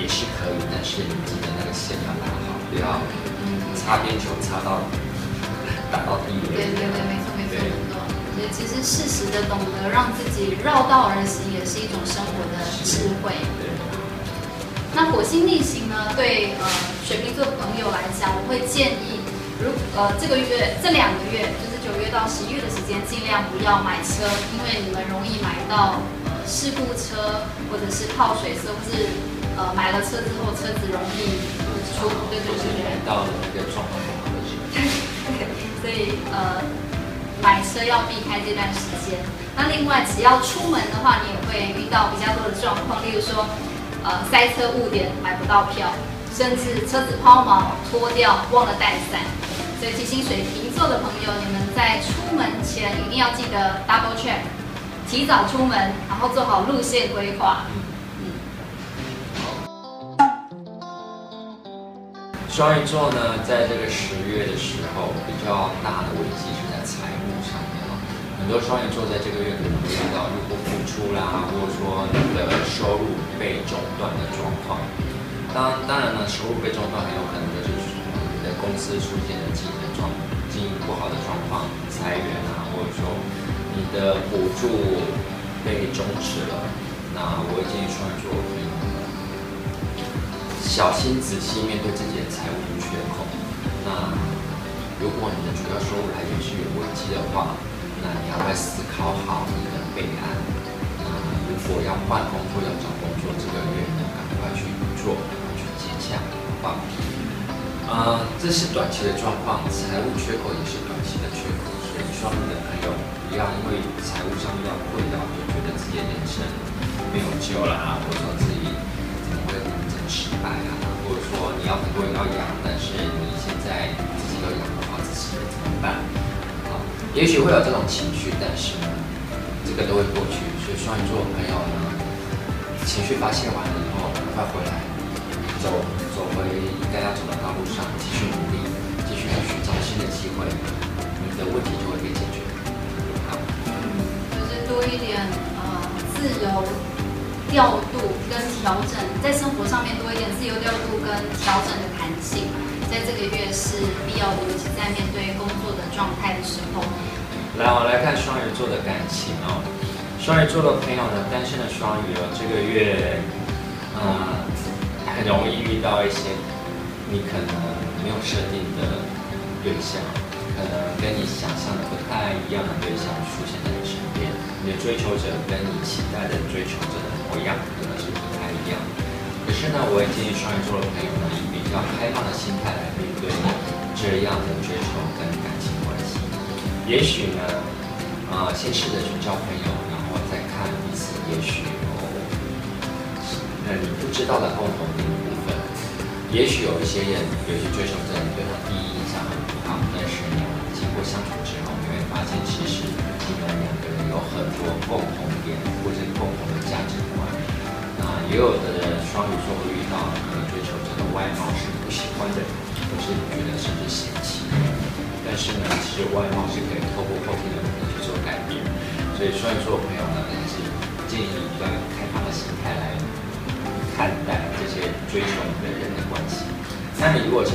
也是可以。但是你记得那个线要拉好，不要擦边球擦到。打到地雷。对对对，没错没错没错。所以其实适时的懂得让自己绕道而行，也是一种生活的智慧。对。那火星逆行呢？对呃水瓶座朋友来讲，我会建议，如呃这个月这两个月，就是九月到十一月的时间，尽量不要买车，因为你们容易买到呃事故车，或者是泡水车，或是呃买了车之后车子容易出，对对对对。到了那个状况不好的时候。所以呃，买车要避开这段时间。那另外，只要出门的话，你也会遇到比较多的状况，例如说，呃，塞车误点买不到票，甚至车子抛锚脱掉忘了带伞。所以提醒水瓶座的朋友，你们在出门前一定要记得 double check，提早出门，然后做好路线规划。双鱼座呢，在这个十月的时候，比较大的危机是在财务。很多双鱼座在这个月可能会遇到入不敷出啦，或者说你的收入被中断的状况。当当然呢，收入被中断很有可能就是你的公司出现了经营状经营不好的状况，裁员啊，或者说你的补助被终止了。那我建议双鱼座可以。小心仔细面对自己的财务缺口。那如果你的主要收入来源是有危机的话，那你要再思考好你的备案。那如果要换工作、要找工作，这个月呢，赶快去做，赶快去接洽，好不好？啊，这是短期的状况，财务缺口也是短期的缺口。所以双鱼的朋友不要因为财务上遇到困扰，就觉得自己的人生没有救了啊，或者说自己怎么会这么。失败啊，或者说你要很多人要养，但是你现在自己都养不好自己，怎么办？也许会有这种情绪，但是呢，这个都会过去。所以双鱼座的朋友呢，情绪发泄完了以后，赶快回来，走走回应该要走的道路上，继续努力，继续去寻找新的机会，你的问题就会被解决。好，就是多一点呃自由。调度跟调整，在生活上面多一点自由调度跟调整的弹性，在这个月是必要的，尤其在面对工作的状态的时候。来，我来看双鱼座的感情哦。双鱼座的朋友呢，单身的双鱼哦，这个月，嗯，很容易遇到一些你可能没有设定的对象，可能跟你想象的不太一样的对象出现在你身边，你的追求者跟你期待的追求者的。一样，可能是不太一样。可是呢，我也建议双鱼座的朋友呢，以比较开放的心态来面对这样的追求跟感情关系。也许呢，啊、先试着去交朋友，然后再看彼此，也许有那你不知道的共同点部分。也许有一些人，有些追求者，你对他第一印象很不好，但是呢，经过相处之后，你会发现其实你们两个人有很多共同点，或者共同的价值观。也有的双鱼座会遇到可能追求者的外貌是不喜欢的，或是觉得甚至嫌弃。但是呢，其实外貌是可以透过后天的努力去做改变。所以双鱼座的朋友呢，还是建议比较开放的心态来看待这些追求你的人的关系。那你如果是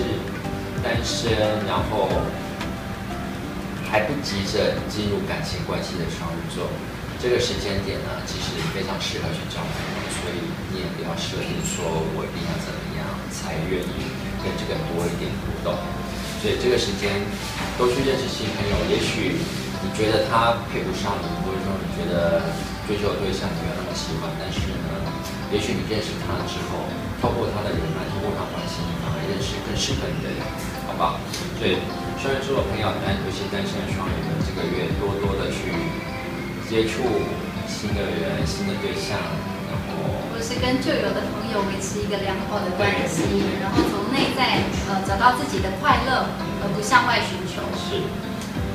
单身，然后还不急着进入感情关系的双鱼座，这个时间点呢，其实非常适合去交朋友，所以你也不要设定说我一定要怎么样才愿意跟这个多一点互动。所以这个时间多去认识新朋友，也许你觉得他配不上你，或者说你觉得追求对象没有那么喜欢，但是呢，也许你认识他了之后，透过他的人脉，透过他关系，你反而认识更适合你的人，好不好？所以。双鱼座的朋友，但尤其单身的双鱼们，这个月多多的去接触新的人、新的对象，然后或是跟旧有的朋友维持一个良好的关系，然后从内在呃找到自己的快乐，而不向外寻求。是。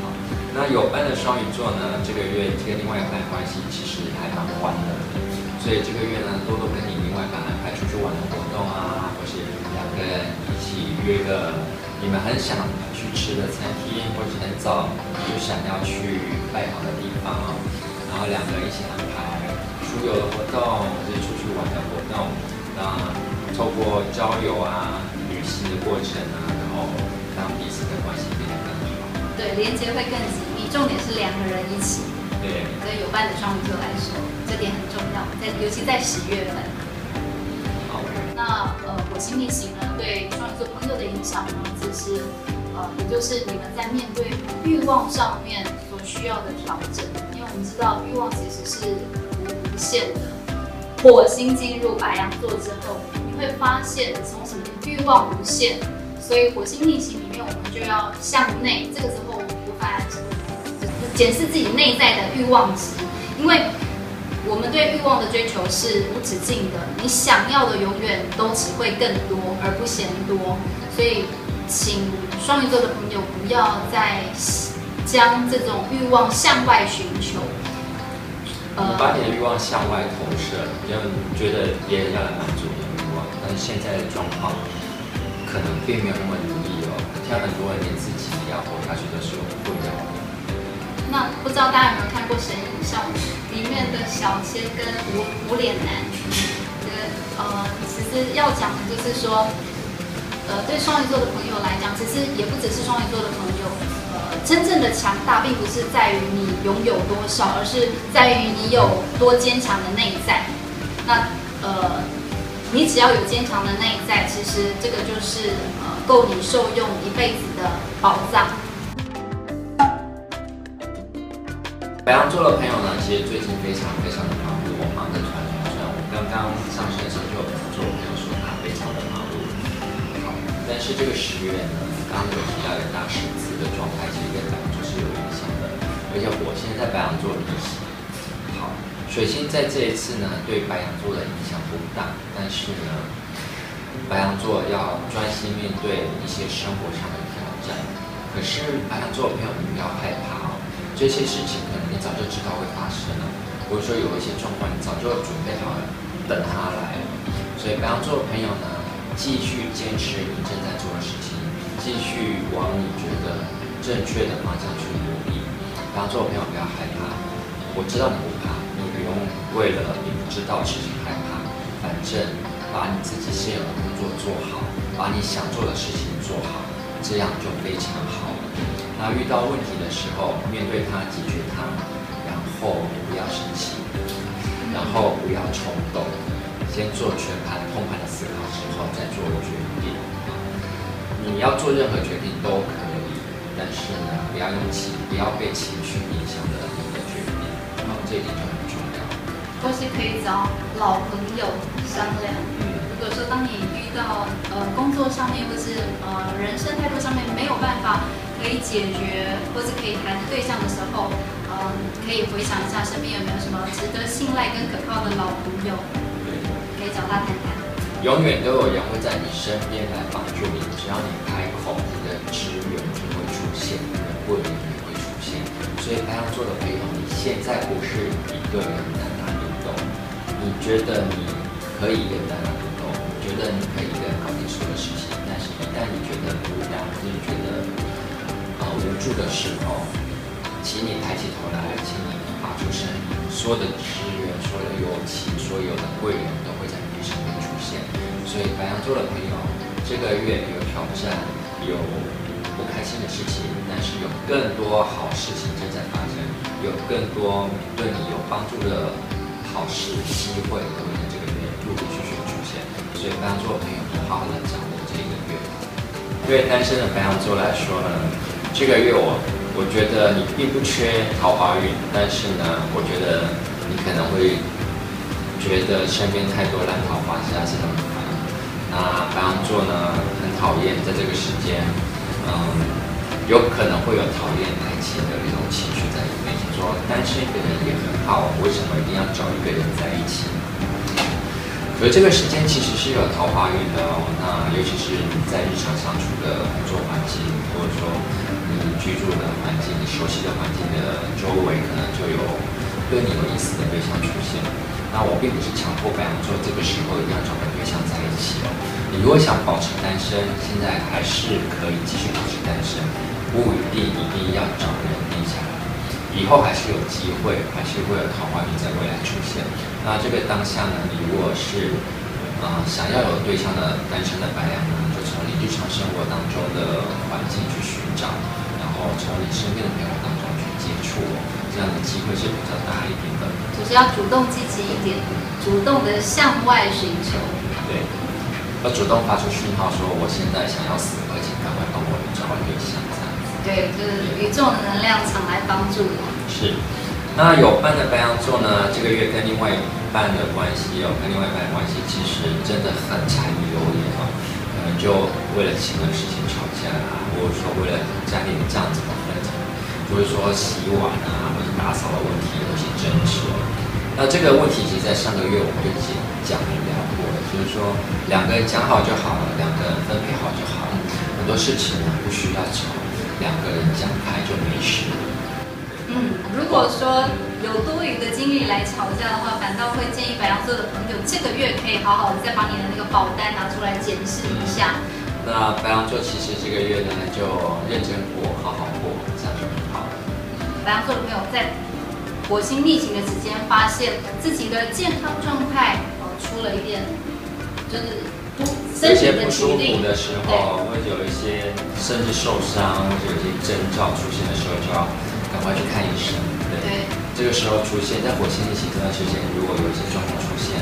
好，那有伴的双鱼座呢，这个月跟另外一半关系其实还蛮欢乐的，所以这个月呢，多多跟你另外一半安排出去玩的活动啊，或是两个人一起约个你们很想去。吃的餐厅，或者是很早就想要去拜访的地方，然后两个人一起安排出游的活动，或者出去玩的活动，那，透过交友啊、旅行的过程啊，然后让彼此的关系变得更好。对，连接会更紧密。重点是两个人一起。对。对有伴的双鱼座来说，这点很重要，在尤其在十月份。好。那呃，火星逆行呢，对双鱼座朋友的影响呢，就是。呃，也就是你们在面对欲望上面所需要的调整，因为我们知道欲望其实是无限的。火星进入白羊座之后，你会发现从什么欲望无限，所以火星逆行里面，我们就要向内。这个时候，我们无法检视自己内在的欲望值，因为我们对欲望的追求是无止境的，你想要的永远都只会更多而不嫌多，所以。请双鱼座的朋友不要再将这种欲望向外寻求。你，把你的欲望向外投射，因为你觉得别人要来满足你的欲望，但是现在的状况可能并没有那么如意哦。像很多人连自己要活下去都是有困扰的。那不知道大家有没有看过《神隐少女》里面的小千跟无无脸男？呃，其实要讲的就是说。呃，对双鱼座的朋友来讲，其实也不只是双鱼座的朋友。真正的强大，并不是在于你拥有多少，而是在于你有多坚强的内在。那呃，你只要有坚强的内在，其实这个就是呃够你受用一辈子的宝藏。白羊座的朋友呢，其实最近非常非常的忙碌，我忙着传传传。我刚刚上线的时候就有白羊座朋友说他非常的忙碌。但是这个十月呢，刚刚有提到的大事的状态，其实跟白羊座是有影响的。而且火星在白羊座逆行，好，水星在这一次呢，对白羊座的影响不大。但是呢，白羊座要专心面对一些生活上的挑战。可是白羊座的朋友，你不要害怕哦，这些事情可能你早就知道会发生了，或者说有一些状况你早就准备好了，等它来。所以白羊座的朋友呢，继续坚持你正在做的事情，继续往你觉得正确的方向去努力。然后，做朋友不要害怕，我知道你不怕，你不用为了你不知道的事情害怕。反正把你自己现有的工作做好，把你想做的事情做好，这样就非常好了。那遇到问题的时候，面对它，解决它，然后不要生气，然后不要冲动。先做全盘通盘的思考之后再做决定。你要做任何决定都可以，但是呢，不要用情，不要被情绪影响了你的决定。好，这一点就很重要。或是可以找老朋友商量。如果说当你遇到呃工作上面或是呃人生态度上面没有办法可以解决，或是可以谈对象的时候，嗯、可以回想一下身边有没有什么值得信赖跟可靠的老朋友。可以找他谈谈。永远都有人会在你身边来帮助你，只要你开口，你的支援就会出现，你的贵人也会出现。所以白羊座的朋友，你现在不是一个人单打独斗，你觉得你可以一个人单打独斗，你觉得你可以一个人搞定所有的事情，但是一旦你觉得孤单，你觉得啊、呃、无助的时候，请你抬起头来，请你发出声音，所有的支援，所有的友情，所有的贵人都会在。所以白羊座的朋友，这个月有挑战，有不开心的事情，但是有更多好事情正在发生，有更多对你有帮助的好事机会都会在这个月陆陆续续出现。所以白羊座的朋友，好好的掌握这一个月。对单身的白羊座来说呢，这个月我我觉得你并不缺桃花运，但是呢，我觉得你可能会觉得身边太多烂桃花，实在是很。那白羊座呢，很讨厌在这个时间，嗯，有可能会有讨厌爱情的一种情绪在里面。说单身一个人也很好，为什么一定要找一个人在一起？所以这个时间其实是有桃花运的哦。那尤其是在日常相处的工作环境，或者说你居住的环境、你熟悉的环境的周围，可能就有对你有意思的对象出现。那我并不是强迫白羊座这个时候一定要找个对象在你如果想保持单身，现在还是可以继续保持单身，不一定一定要找人定下来。以后还是有机会，还是会有桃花运在未来出现。那这个当下呢，你如果是呃想要有对象的单身的白羊呢，就从你日常生活当中的环境去寻找，然后从你身边的朋友当中去接触。这样的机会是比较大一点的，就是要主动积极一点，主动的向外寻求。对，要主动发出讯号，说我现在想要死，而且赶快帮我找对象。对，就是宇宙的能量场来帮助我。是，那有伴的白羊座呢，这个月跟另外一半的关系哦，跟另外一半的关系其实真的很柴米油盐哦，可能就为了钱的事情吵架啊，或者说为了家里的账怎么分成，或者说洗碗啊或者。打扫的问题有些争执，那这个问题其实在上个月我们就已经讲了，就是说两个人讲好就好了，两个人分配好就好了，很多事情呢不需要吵，两个人讲开就没事。嗯，如果说有多余的精力来吵架的话，反倒会建议白羊座的朋友这个月可以好好的再把你的那个保单拿出来检视一下。嗯，那白羊座其实这个月呢就认真过，好好过，这样就很好。白羊座的朋友在火星逆行的时间，发现自己的健康状态哦出了一点，就是不身体的时候，会有一些甚至受伤，或者有一些征兆出现的时候，就要赶快去看医生。对，对。这个时候出现在火星逆行这段时间，如果有一些状况出现，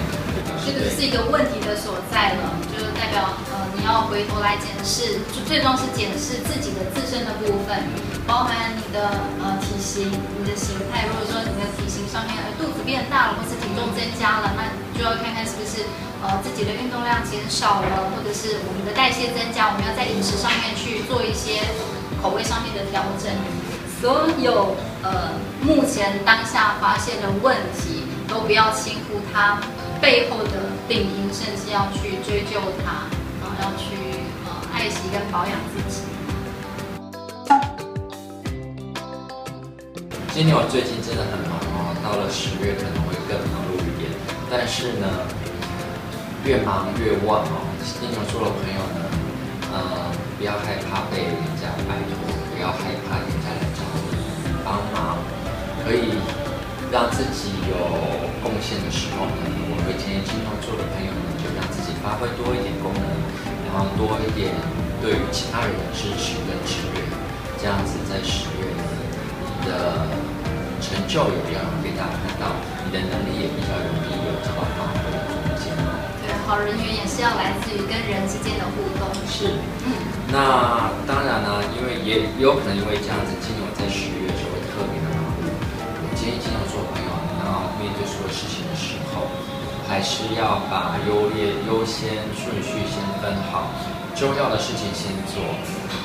这个是一个问题的所在了，就是代表呃你要回头来检视，就最重要是检视自己的自身的部分。包含你的呃体型、你的形态。如果说你的体型上面肚子变大了，或是体重增加了，那就要看看是不是呃自己的运动量减少了，或者是我们的代谢增加，我们要在饮食上面去做一些口味上面的调整。所有呃目前当下发现的问题，都不要轻忽它背后的病因，甚至要去追究它，要去呃爱惜跟保养自己。金牛最近真的很忙哦，到了十月可能会更忙碌一点。但是呢，越忙越旺哦。金牛座的朋友呢，呃，不要害怕被人家拜托，不要害怕人家来找你帮忙。可以让自己有贡献的时候呢，我会建议金牛座的朋友呢，就让自己发挥多一点功能，然后多一点对于其他人的支持跟支援，这样子在十月呢，你的。成就也比较容易被大家看到，你的能力也比较容易有这个发挥的空间。对，好人缘也是要来自于跟人之间的互动。是，嗯，那当然呢，因为也有可能因为这样子，金牛在十月就会特别的忙碌。我建议金牛座朋友，你要面对所有事情的时候，还是要把优劣优先顺序先分好，重要的事情先做，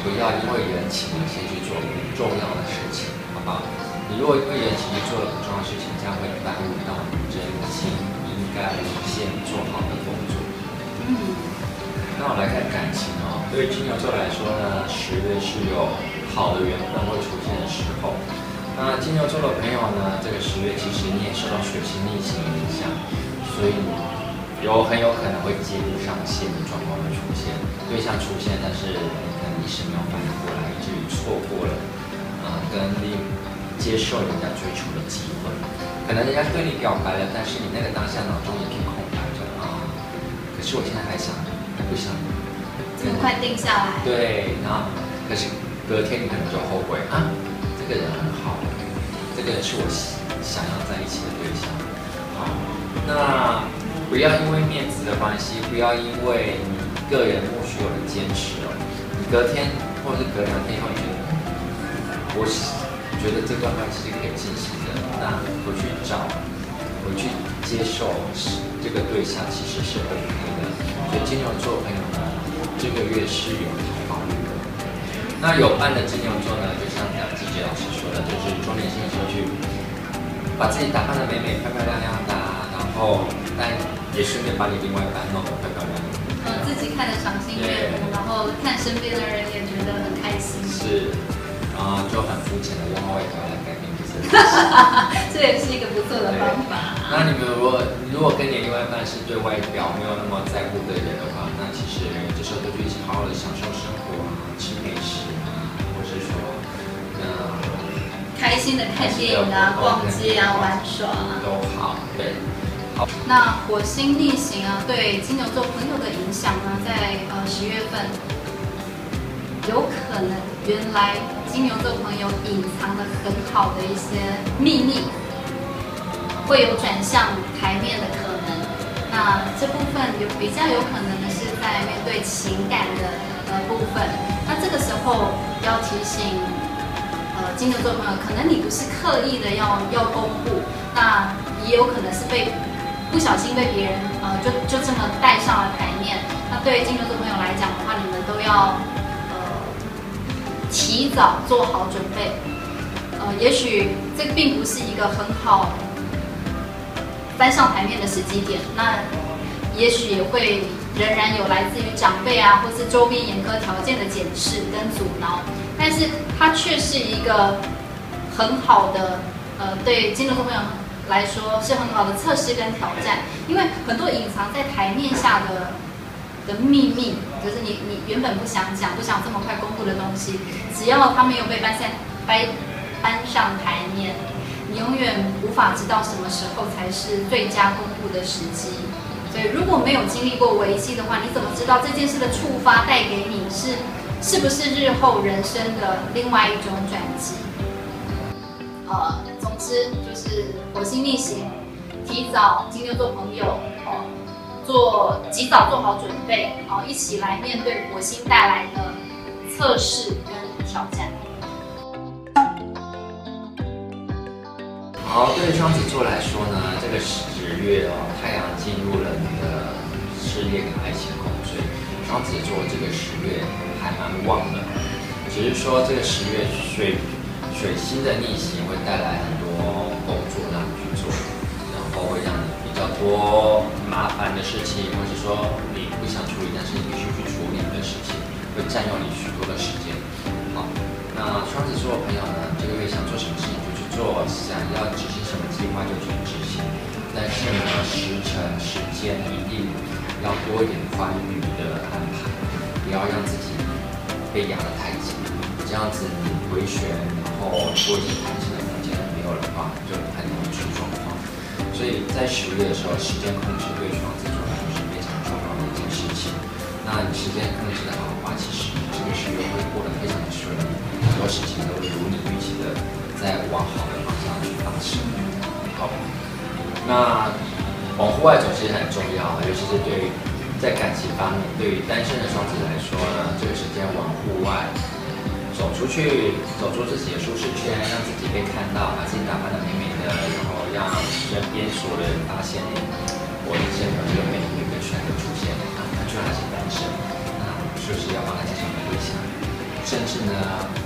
不要因为人情先去做不重要的事情，好不好？你如果因为人情做了不重要的事情，将会耽误到你真心应该先做好的工作。嗯，那我来看感情哦。对于金牛座来说呢，十月是有好的缘分会出现的时候。那金牛座的朋友呢，这个十月其实你也受到水星逆行的影响，所以有很有可能会接不上线的状况会出现，对象出现，但是你可能一时没有反应过来，以至于错过了啊、呃、跟另。接受人家追求的机会，可能人家对你表白了，但是你那个当下脑中一片空白，就啊，可是我现在还想，还不想，这么快定下来？对，然后可是隔天你可能就后悔啊，这个人很好，这个人是我想要在一起的对象。那不要因为面子的关系，不要因为你个人默许有的坚持哦，你隔天或者是隔两天以后，你觉得我觉得这段关系是可以进行的，那回去找，回去接受这个对象其实是 OK 的。所以金牛座朋友呢，这个月是有桃花运的。那有伴的金牛座呢，就像季杰老师说的，就是周年庆的时候去把自己打扮得美美、漂漂亮亮的，后但也顺便把你另外一半弄得漂漂亮亮。嗯，自己看得赏心悦目，然后看身边的人也觉得很开心。是，然后就很肤浅的用外表来改变自己。这也是一个不错的方法。那你们如果如果跟你另外一半是对外表没有那么在乎的人的话，那其实这时候都去一起好好的享受生活啊，吃美食啊，或是说，嗯。开心的看电影啊，逛街啊，玩耍啊，都好。对，那火星逆行啊，对金牛座朋友的影响呢，在呃十月份，有可能原来金牛座朋友隐藏的很好的一些秘密，会有转向台面的可能。那这部分有比较有可能的是在面对情感的呃部分。那这个时候要提醒。呃，金牛座朋友，可能你不是刻意的要要公布，那也有可能是被不小心被别人呃就就这么带上了台面。那对于金牛座朋友来讲的话，你们都要呃提早做好准备。呃，也许这并不是一个很好搬上台面的时机点，那也许也会仍然有来自于长辈啊，或是周边严苛条件的检视跟阻挠。但是它却是一个很好的，呃，对金牛座朋友来说是很好的测试跟挑战，因为很多隐藏在台面下的的秘密，就是你你原本不想讲、不想这么快公布的东西，只要它没有被搬上搬搬上台面，你永远无法知道什么时候才是最佳公布的时机。所以如果没有经历过危机的话，你怎么知道这件事的触发带给你是？是不是日后人生的另外一种转机？呃，总之就是火星逆行，提早金牛座朋友哦，做及早做好准备哦，一起来面对火星带来的测试跟挑战。好，对于双子座来说呢，这个十月哦，太阳进入了你的事业跟爱情宫，所以双子座这个十月。还蛮旺的，只是说这个十月水水星的逆行会带来很多工作让你去做，然后会让你比较多麻烦的事情，或者说你不想处理，但是你必须去处理的事情，会占用你许多的时间。好，那双子座朋友呢，这个月想做什么事情就去做，想要执行什么计划就去执行，但是呢，时辰时间一定要多一点宽裕的安排，不要让自己。被压得太紧，这样子你回旋，然后多一些弹性的空间没有的话，就很容易出状况。所以在十月的时候，时间控制对双子座来说是非常重要的一件事情。那你时间控制的好的话，其实这个十月会过得非常的顺利，很多事情都会如你预期的在往好的方向去发生。好，那往户外走其实很重要，尤其是对于。在感情方面，对于单身的双子来说呢，这个时间往户外走出去，走出自己的舒适圈，让自己被看到，把自己打扮的美美的，然后让身边所有的人发现，我的身边有美女跟帅哥出现，啊，他居然还是单身，那是不是要帮他介绍个对象？甚至呢，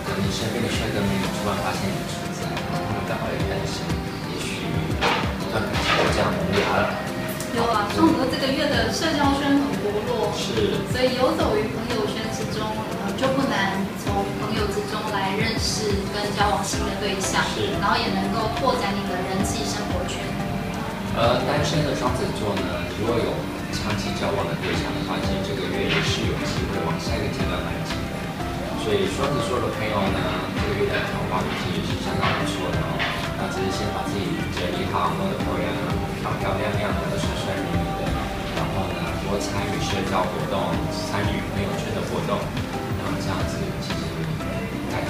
可能你身边的帅哥美女突然发现你的存在，他们刚好也单身，也许一段感情就这样萌芽了。有啊，双子座这个月的社交圈很薄弱，是，所以游走于朋友圈之中，呃，就不难从朋友之中来认识跟交往新的对象，是，然后也能够拓展你的人际生活圈。而单身的双子座呢，如果有长期交往的对象的话，其实这个月也是有机会往下一个阶段迈进的。所以双子座的朋友呢，这个月的桃花运气也是相当不错的哦。那只是先把自己整理好，弄得漂亮，漂漂亮亮的。多参与社交活动，参与朋友圈的活动，然后这样子其实改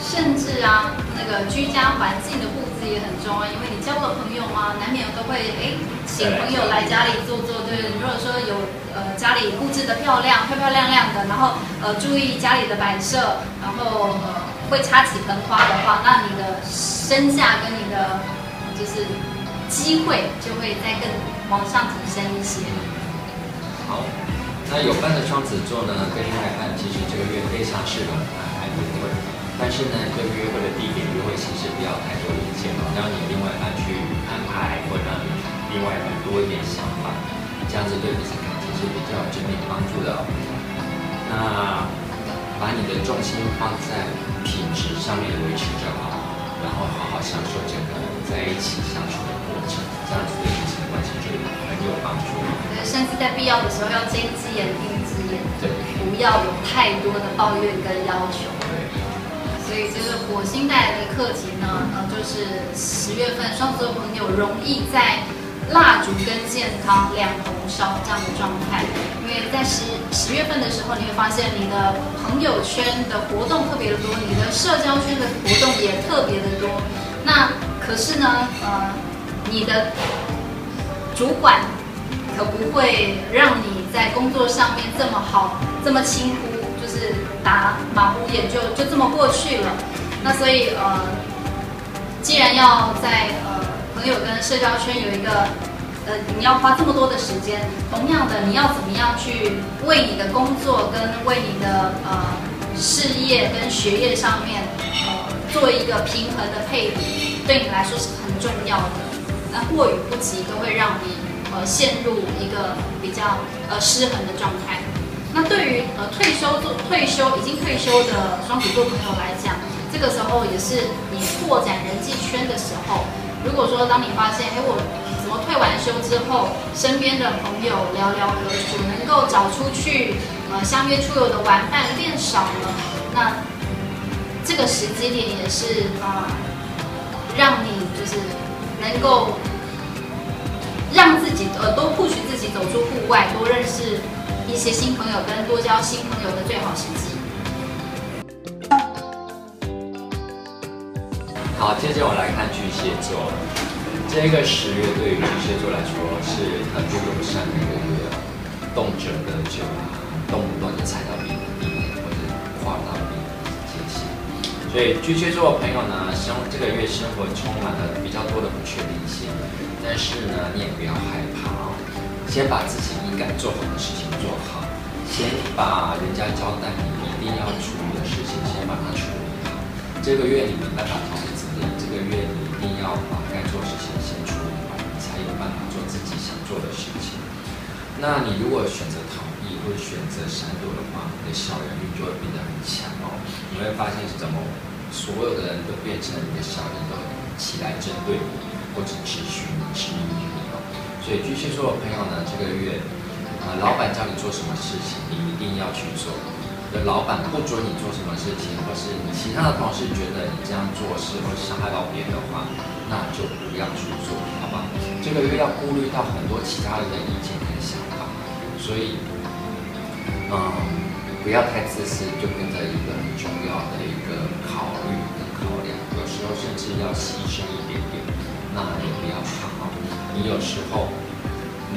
甚至啊，那个居家环境的布置也很重要，因为你交了朋友嘛，难免都会哎请朋友来家里坐坐。对，如果说有呃家里布置的漂亮、漂漂亮亮的，然后呃注意家里的摆设，然后呃会插几盆花的话，那你的身价跟你的就是机会就会再更往上提升一些。好，那有伴的双子座呢，跟另外一半其实这个月非常适合安排约会，但是呢，对约会的地点、约会形式不要太多意见哦，让你另外一半去安排，或者让另外一半多一点想法，这样子对彼此感情是比较有正面帮助的哦。那把你的重心放在品质上面维持就好，然后好好享受这个在一起相处的过程，这样子对彼此关系就很有帮助。对，甚至在必要的时候要睁一只眼闭一只眼，对，不要有太多的抱怨跟要求。所以就是火星带来的课题呢，呃，就是十月份双子座朋友容易在蜡烛跟健康两头烧这样的状态，因为在十十月份的时候，你会发现你的朋友圈的活动特别的多，你的社交圈的活动也特别的多。那可是呢，呃，你的主管不会让你在工作上面这么好，这么轻忽。是打马虎眼就就这么过去了，那所以呃，既然要在呃朋友跟社交圈有一个呃你要花这么多的时间，同样的你要怎么样去为你的工作跟为你的呃事业跟学业上面呃做一个平衡的配比，对你来说是很重要的。那过与不及都会让你呃陷入一个比较呃失衡的状态。那对于呃退休做退休已经退休的双子座朋友来讲，这个时候也是你拓展人际圈的时候。如果说当你发现，哎，我怎么退完休之后，身边的朋友寥寥可数，能够找出去呃相约出游的玩伴变少了，那这个时机点也是啊、让你就是能够让自己呃多 push 自己走出户外，多认识。一些新朋友跟多交新朋友的最好时机。好，接着我来看巨蟹座。这个十月对于巨蟹座来说是很不友善的一个月，动辄的就动不动就踩到别人地，或者跨到别人界限。所以巨蟹座的朋友呢，生这个月生活充满了比较多的不确定性，但是呢，你也不要害怕哦。先把自己应该做好的事情做好，先把人家交代你一定要处理的事情先把它处理好。这个月你没办法逃避责任，这个月你一定要把该做的事情先处理完，你才有办法做自己想做的事情。那你如果选择逃避或者选择闪躲的话，你的小人运就会变得很强哦。你会发现是怎么，所有的人都变成你的小人，都起来针对你，或者质询你、质疑你。所以巨蟹座的朋友呢，这个月，呃，老板叫你做什么事情，你一定要去做。的老板不准你做什么事情，或是你其他的同事觉得你这样做是会伤害到别人的话，那就不要去做，好吧？这个月要顾虑到很多其他人的意见跟想法，所以，嗯，不要太自私，就变成一个很重要的一个考虑跟考量，有时候甚至要牺牲一点点，那你不要怕。你有时候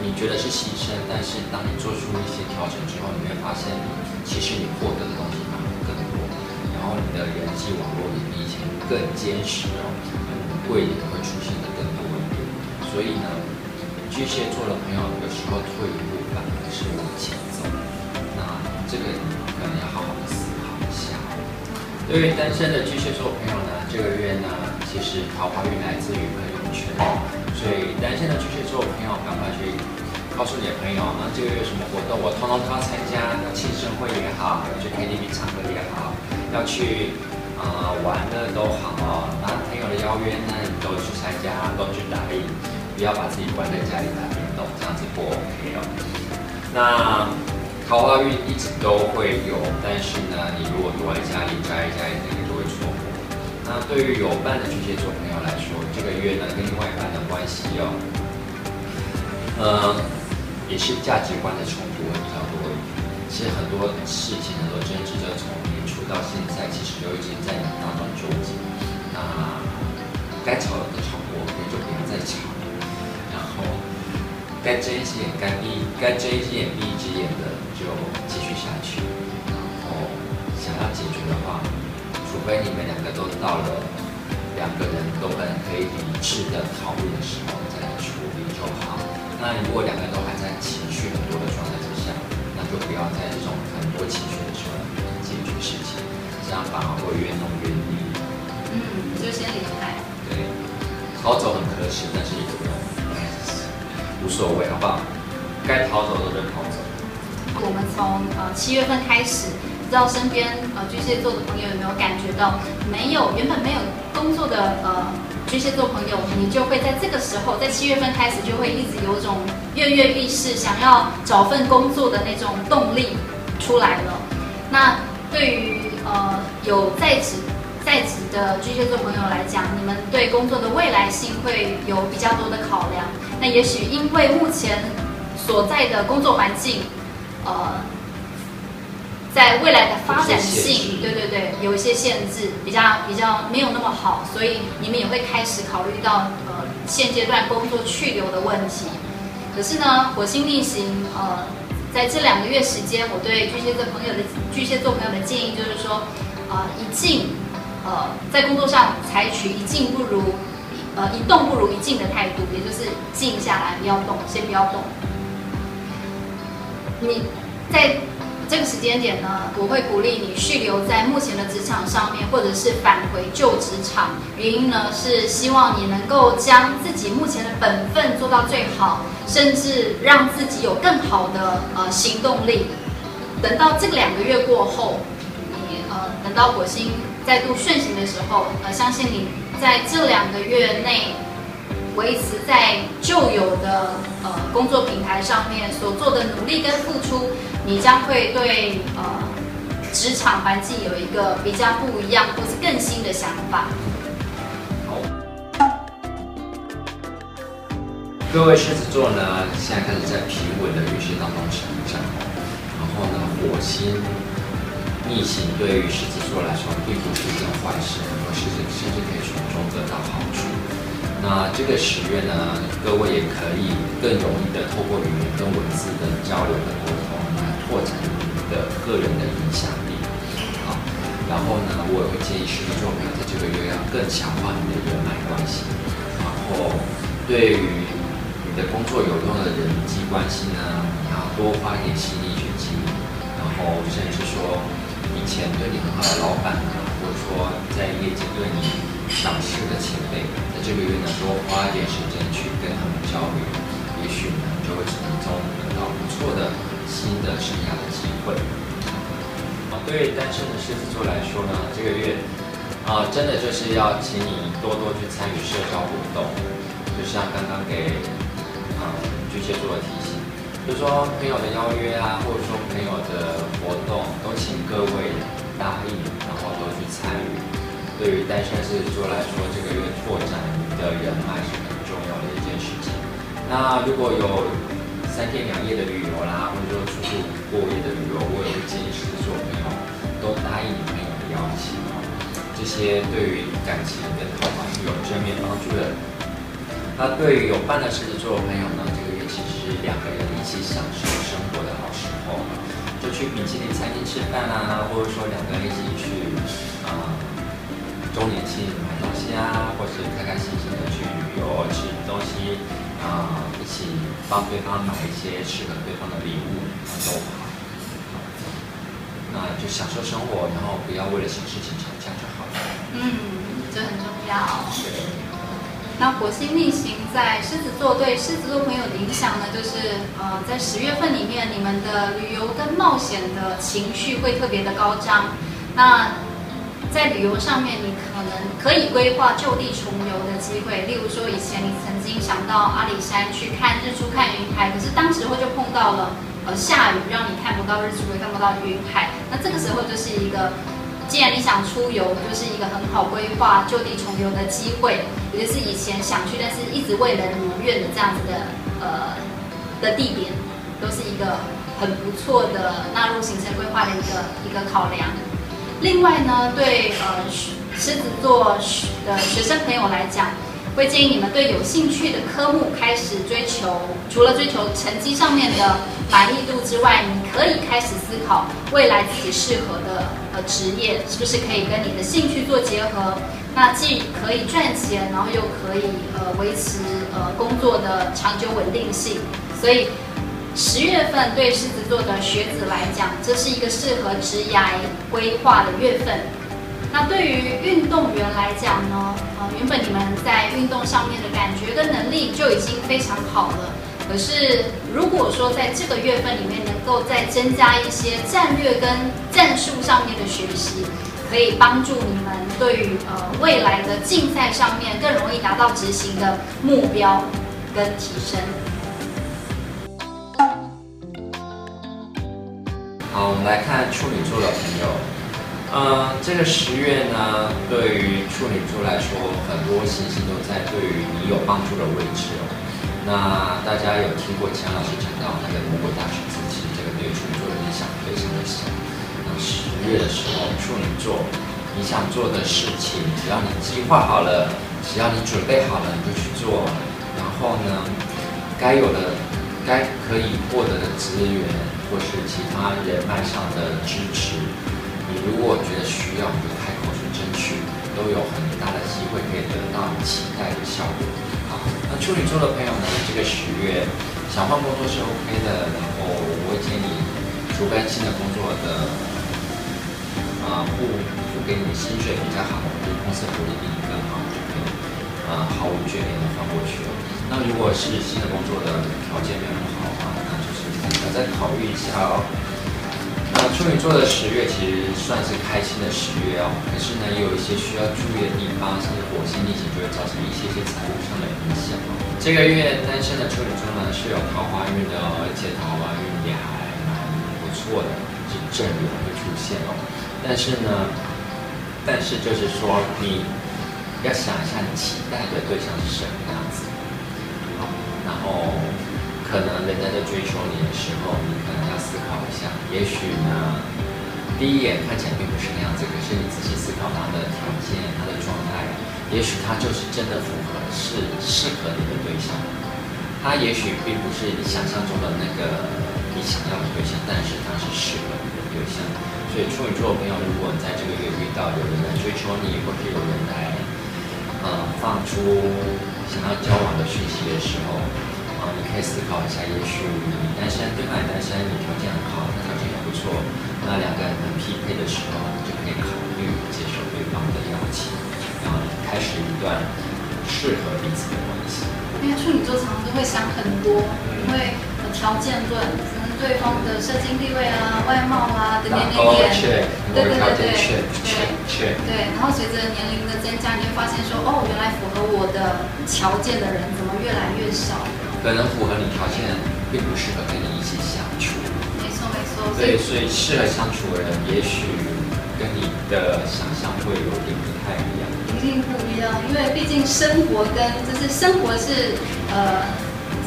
你觉得是牺牲，但是当你做出一些调整之后，你会发现，其实你获得的东西反而更多，然后你的人际网络也比以前更坚实哦，贵也会出现的更多一点。所以呢，巨蟹座的朋友有时候退一步反而是往前走，那这个你可能要好好的思考一下。对于单身的巨蟹座朋友呢，这个月呢，其实桃花运来自于朋友圈。所以单身的巨蟹座朋友，赶快去告诉你的朋友，那这个月有什么活动，我通通都要参加。要庆生会也好，要去 KTV 唱歌也好，要去啊、玩的都好，那朋友的邀约，呢你都去参加，都去答应，不要把自己关在家里打电动，这样子不 OK 哦。那桃花运一直都会有，但是呢，你如果躲在家里宅一宅，那个。那对于有伴的巨蟹座朋友来说，这个月呢，跟另外一半的关系哦，呃，也是价值观的冲突会比较多。其实很多事情、很多争执，就从年初到现在，其实都已经在你当中纠结。那该吵的都吵过，也就不要再吵。然后该睁一只眼，该闭该睁一只眼闭一只眼的，就继续下去。然后想要解决的话，非你们两个都到了两个人都很可以理智的讨论的时候，再来处理就好。那如果两个人都还在情绪很多的状态之下，那就不要在这种很多情绪的时候解决事情，这样反而会越弄越腻。嗯，就先离开。对，逃走很可耻，但是也不用，无所谓，好不好？该逃走的人逃走。我们从呃七月份开始，不知道身边呃巨蟹座的朋友有没有感觉到，没有原本没有工作的呃巨蟹座朋友，你就会在这个时候，在七月份开始就会一直有种跃跃欲试，想要找份工作的那种动力出来了。那对于呃有在职。在职的巨蟹座朋友来讲，你们对工作的未来性会有比较多的考量。那也许因为目前所在的工作环境，呃，在未来的发展性，对对对，有一些限制，比较比较没有那么好，所以你们也会开始考虑到呃现阶段工作去留的问题。可是呢，火星逆行，呃，在这两个月时间，我对巨蟹座朋友的巨蟹座朋友的建议就是说，啊、呃，一静。呃，在工作上采取一静不如，呃，一动不如一静的态度，也就是静下来，不要动，先不要动。你在这个时间点呢，我会鼓励你续留在目前的职场上面，或者是返回旧职场。原因呢，是希望你能够将自己目前的本分做到最好，甚至让自己有更好的呃行动力。等到这两个月过后，你呃，等到火星。再度顺行的时候，呃，相信你在这两个月内维持在旧有的呃工作平台上面所做的努力跟付出，你将会对呃职场环境有一个比较不一样或是更新的想法。各位狮子座呢，现在开始在平稳的运势当中成长，然后呢，火星。逆行对于狮子座来说并不是一件坏事，而是甚至可以从中得到好处。那这个十月呢，各位也可以更容易的透过语言跟文字的交流的沟通，来拓展你的个人的影响力。好，然后呢，我也会建议狮子座朋友在这个月要更强化你的人脉关系。然后，对于你的工作有用的人际关系呢，你要多花一点心力去经营。然后，甚至说。以前对你很好的老板呢，说在业界对你赏识的前辈，在这个月呢，多花一点时间去跟他们交流，也许呢就会从中得到不错的新的生涯的机会。啊，对单身的狮子座来说呢，这个月啊，真的就是要请你多多去参与社交活动，就像刚刚给啊巨蟹座的提醒。比如说朋友的邀约啊，或者说朋友的活动，都请各位，对于单身狮子座来说，这个月拓展你的人脉是很重要的一件事情。那如果有三天两夜的旅游啦，或者说出去过夜的旅游，我也会建议狮子座朋友都答应你朋友的邀请哦。这些对于感情跟桃花是有正面帮助的。那对于有伴的狮子座朋友呢，这个月其实两个人。一起享受生活的好时候，就去米其林餐厅吃饭啊，或者说两个人一起去周年庆买东西啊，或是开开心心的去旅游吃东西啊，一起帮对方买一些适合对方的礼物都好。那就享受生活，然后不要为了小事情吵架就好了。嗯，这很重要。那火星逆行在狮子座，对狮子座朋友的影响呢，就是呃，在十月份里面，你们的旅游跟冒险的情绪会特别的高涨。那在旅游上面，你可能可以规划就地重游的机会。例如说，以前你曾经想到阿里山去看日出、看云海，可是当时候就碰到了呃下雨，让你看不到日出，也看不到云海。那这个时候就是一个。既然你想出游，就是一个很好规划就地重游的机会，也就是以前想去但是一直未能如愿的这样子的呃的地点，都是一个很不错的纳入行程规划的一个一个考量。另外呢，对呃狮子座的学生朋友来讲，会建议你们对有兴趣的科目开始追求，除了追求成绩上面的满意度之外，你可以开始思考未来自己适合的呃职业是不是可以跟你的兴趣做结合。那既可以赚钱，然后又可以呃维持呃工作的长久稳定性。所以十月份对狮子座的学子来讲，这是一个适合职涯规划的月份。那对于运动员来讲呢，啊，原本你们在运动上面的感觉跟能力就已经非常好了。可是如果说在这个月份里面能够再增加一些战略跟战术上面的学习，可以帮助你们对于呃未来的竞赛上面更容易达到执行的目标跟提升。好，我们来看处女座的朋友。嗯，这个十月呢，对于处女座来说，很多星星都在对于你有帮助的位置哦。那大家有听过钱老师讲到那个魔鬼大十字，其实这个对处女座的影响非常的小。那十月的时候，处女座你想做的事情，只要你计划好了，只要你准备好了，你就去做。然后呢，该有的、该可以获得的资源，或是其他人脉上的支持。你如果觉得需要，你就开口去争取，都有很大的机会可以得到你期待的效果。好，那处女座的朋友呢，这个十月想换工作是 OK 的，然后我会建议，除非新的工作的啊不不给你薪水比较好，或者公司福利比你更好，就可以啊毫无眷恋的换过去了。那如果是新的工作的条件没有很好，再考虑一下哦。那处女座的十月其实算是开心的十月哦，可是呢，也有一些需要注意的地方，像是火星逆行就会造成一些些财务上的影响哦。这个月单身的处女座呢是有桃花运的哦，而且桃花运也还蛮不错的，是正缘会出现哦。但是呢，但是就是说你要想一下，你期待的对象是什么样子，好，然后。可能人家在追求你的时候，你可能要思考一下。也许呢，第一眼看起来并不是那样子，可是你仔细思考他的条件、他的状态，也许他就是真的符合，是适合你的对象。他也许并不是你想象中的那个你想要的对象，但是他是适合你的对象。所以处女座的朋友，如果你在这个月遇到有人来追求你，或是有人来，呃，放出想要交往的讯息的时候，你可以思考一下，也许你单身，对方也单身，你条件很好，他条件也不错，那两个人很匹配的时候，你就可以考虑接受对方的邀请，然后开始一段适合彼此的关系。因为处女座常常都会想很多，因为条件论，可能对方的社经地位啊、外貌啊等等等等，对对对对对，对，然后随着年龄的增加，你会发现说，哦，原来符合我的条件的人怎么越。可能符合你条件，并不适合跟你一起相处。没错没错。对，所以适合相处的人，也许跟你的想象会有点不太一样。一定不一样，因为毕竟生活跟就是生活是呃，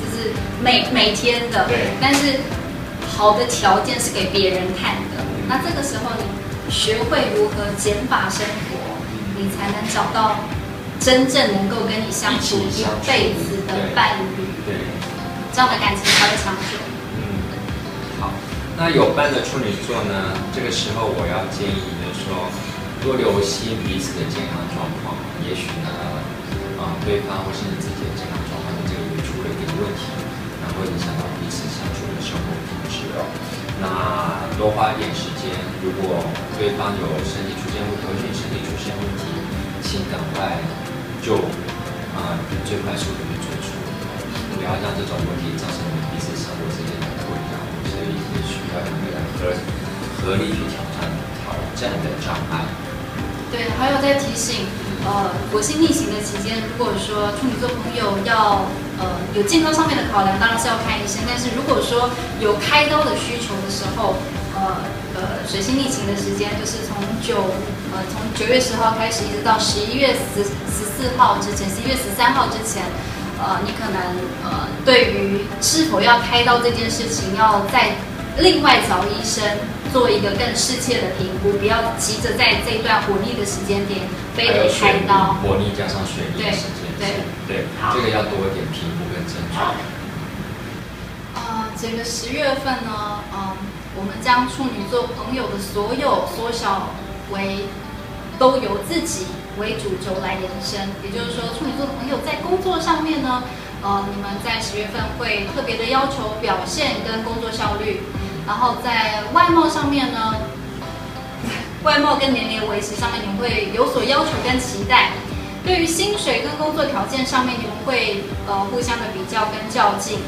就是每每天的。对。但是好的条件是给别人看的。嗯。那这个时候你学会如何减法生活，嗯，你才能找到真正能够跟你相处一辈子的伴侣。这样的感情才会长久。嗯，好，那有伴的处女座呢？这个时候我要建议就是说，多留心彼此的健康状况。也许呢，啊，对方或是你自己的健康状况，这个月出了一点问题，然后影响到彼此相处的生活品质哦。那多花一点时间，如果对方有身体出现问题，或是你身体出现问题，请赶快就啊，最快速度。要让这种问题造成彼此生活之间的困扰，所以是需要两个人合合力去挑战挑战的障碍。对，还有在提醒，呃，火星逆行的期间，如果说处女座朋友要呃有健康上面的考量，当然是要看医生。但是如果说有开刀的需求的时候，呃呃，水星逆行的时间就是从九呃从九月十号开始，一直到十一月十十四号之前，十一月十三号之前。呃，你可能呃，对于是否要开刀这件事情，要再另外找医生做一个更适切的评估，不要急着在这段火力的时间点非得开刀。火力加上水逆的时间，对对，对这个要多一点评估跟症状。啊，这个十月份呢，嗯，我们将处女座朋友的所有缩小为都由自己为主轴来延伸，也就是说，处女座的朋友在工作上面呢。呃，你们在十月份会特别的要求表现跟工作效率，然后在外貌上面呢，外貌跟年龄维持上面，你们会有所要求跟期待。对于薪水跟工作条件上面，你们会呃互相的比较跟较劲。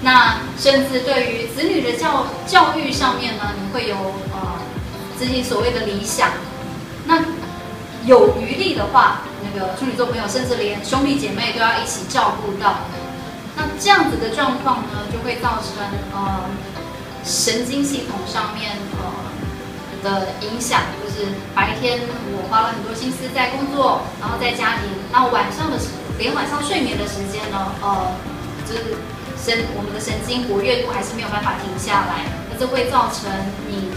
那甚至对于子女的教教育上面呢，你会有呃自己所谓的理想。那有余力的话，那个处女座朋友，甚至连兄弟姐妹都要一起照顾到。那这样子的状况呢，就会造成呃神经系统上面呃的影响，就是白天我花了很多心思在工作，然后在家庭，那晚上的时连晚上睡眠的时间呢，呃，就是神我们的神经活跃度还是没有办法停下来，那这会造成你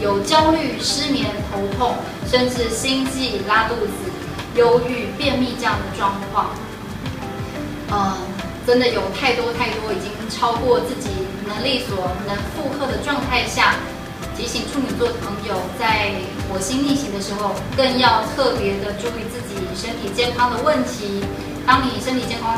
有焦虑、失眠、头痛，甚至心悸、拉肚子、忧郁、便秘这样的状况，呃。真的有太多太多已经超过自己能力所能负荷的状态下，提醒处女座的朋友，在火星逆行的时候，更要特别的注意自己身体健康的问题。当你身体健康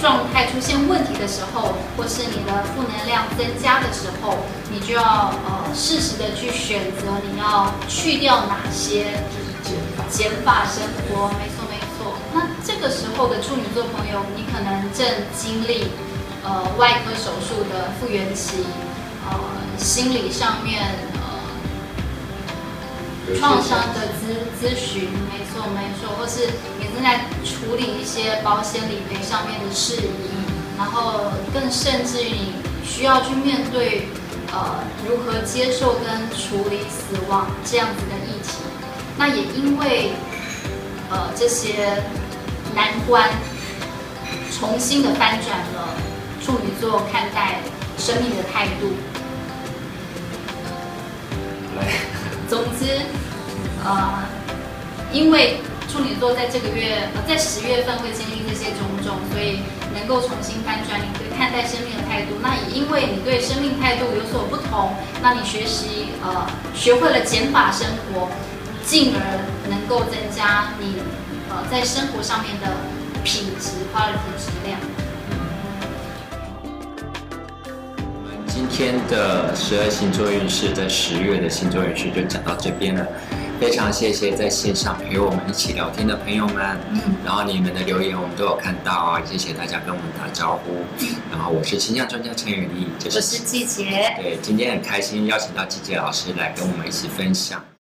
状态出现问题的时候，或是你的负能量增加的时候，你就要呃适时的去选择你要去掉哪些就是减法生活。没错没错。那这个时候的处女座朋友，你可能正经历呃外科手术的复原期，呃心理上面创伤的咨咨询，没错没错，或是你正在处理一些保险理赔上面的事宜，然后更甚至于你需要去面对呃如何接受跟处理死亡这样子的议题，那也因为呃这些。难关，重新的翻转了处女座看待生命的态度。总之，呃，因为处女座在这个月，呃，在十月份会经历这些种种，所以能够重新翻转你对看待生命的态度。那也因为你对生命态度有所不同，那你学习呃学会了减法生活，进而能够增加你。呃，在生活上面的品质、quality 质量。今天的十二星座运势，在十月的星座运势就讲到这边了。非常谢谢在线上陪我们一起聊天的朋友们，嗯，然后你们的留言我们都有看到啊，谢谢大家跟我们打招呼。然后我是星象专家陈雨丽，就是、我是季杰。对，今天很开心邀请到季杰老师来跟我们一起分享。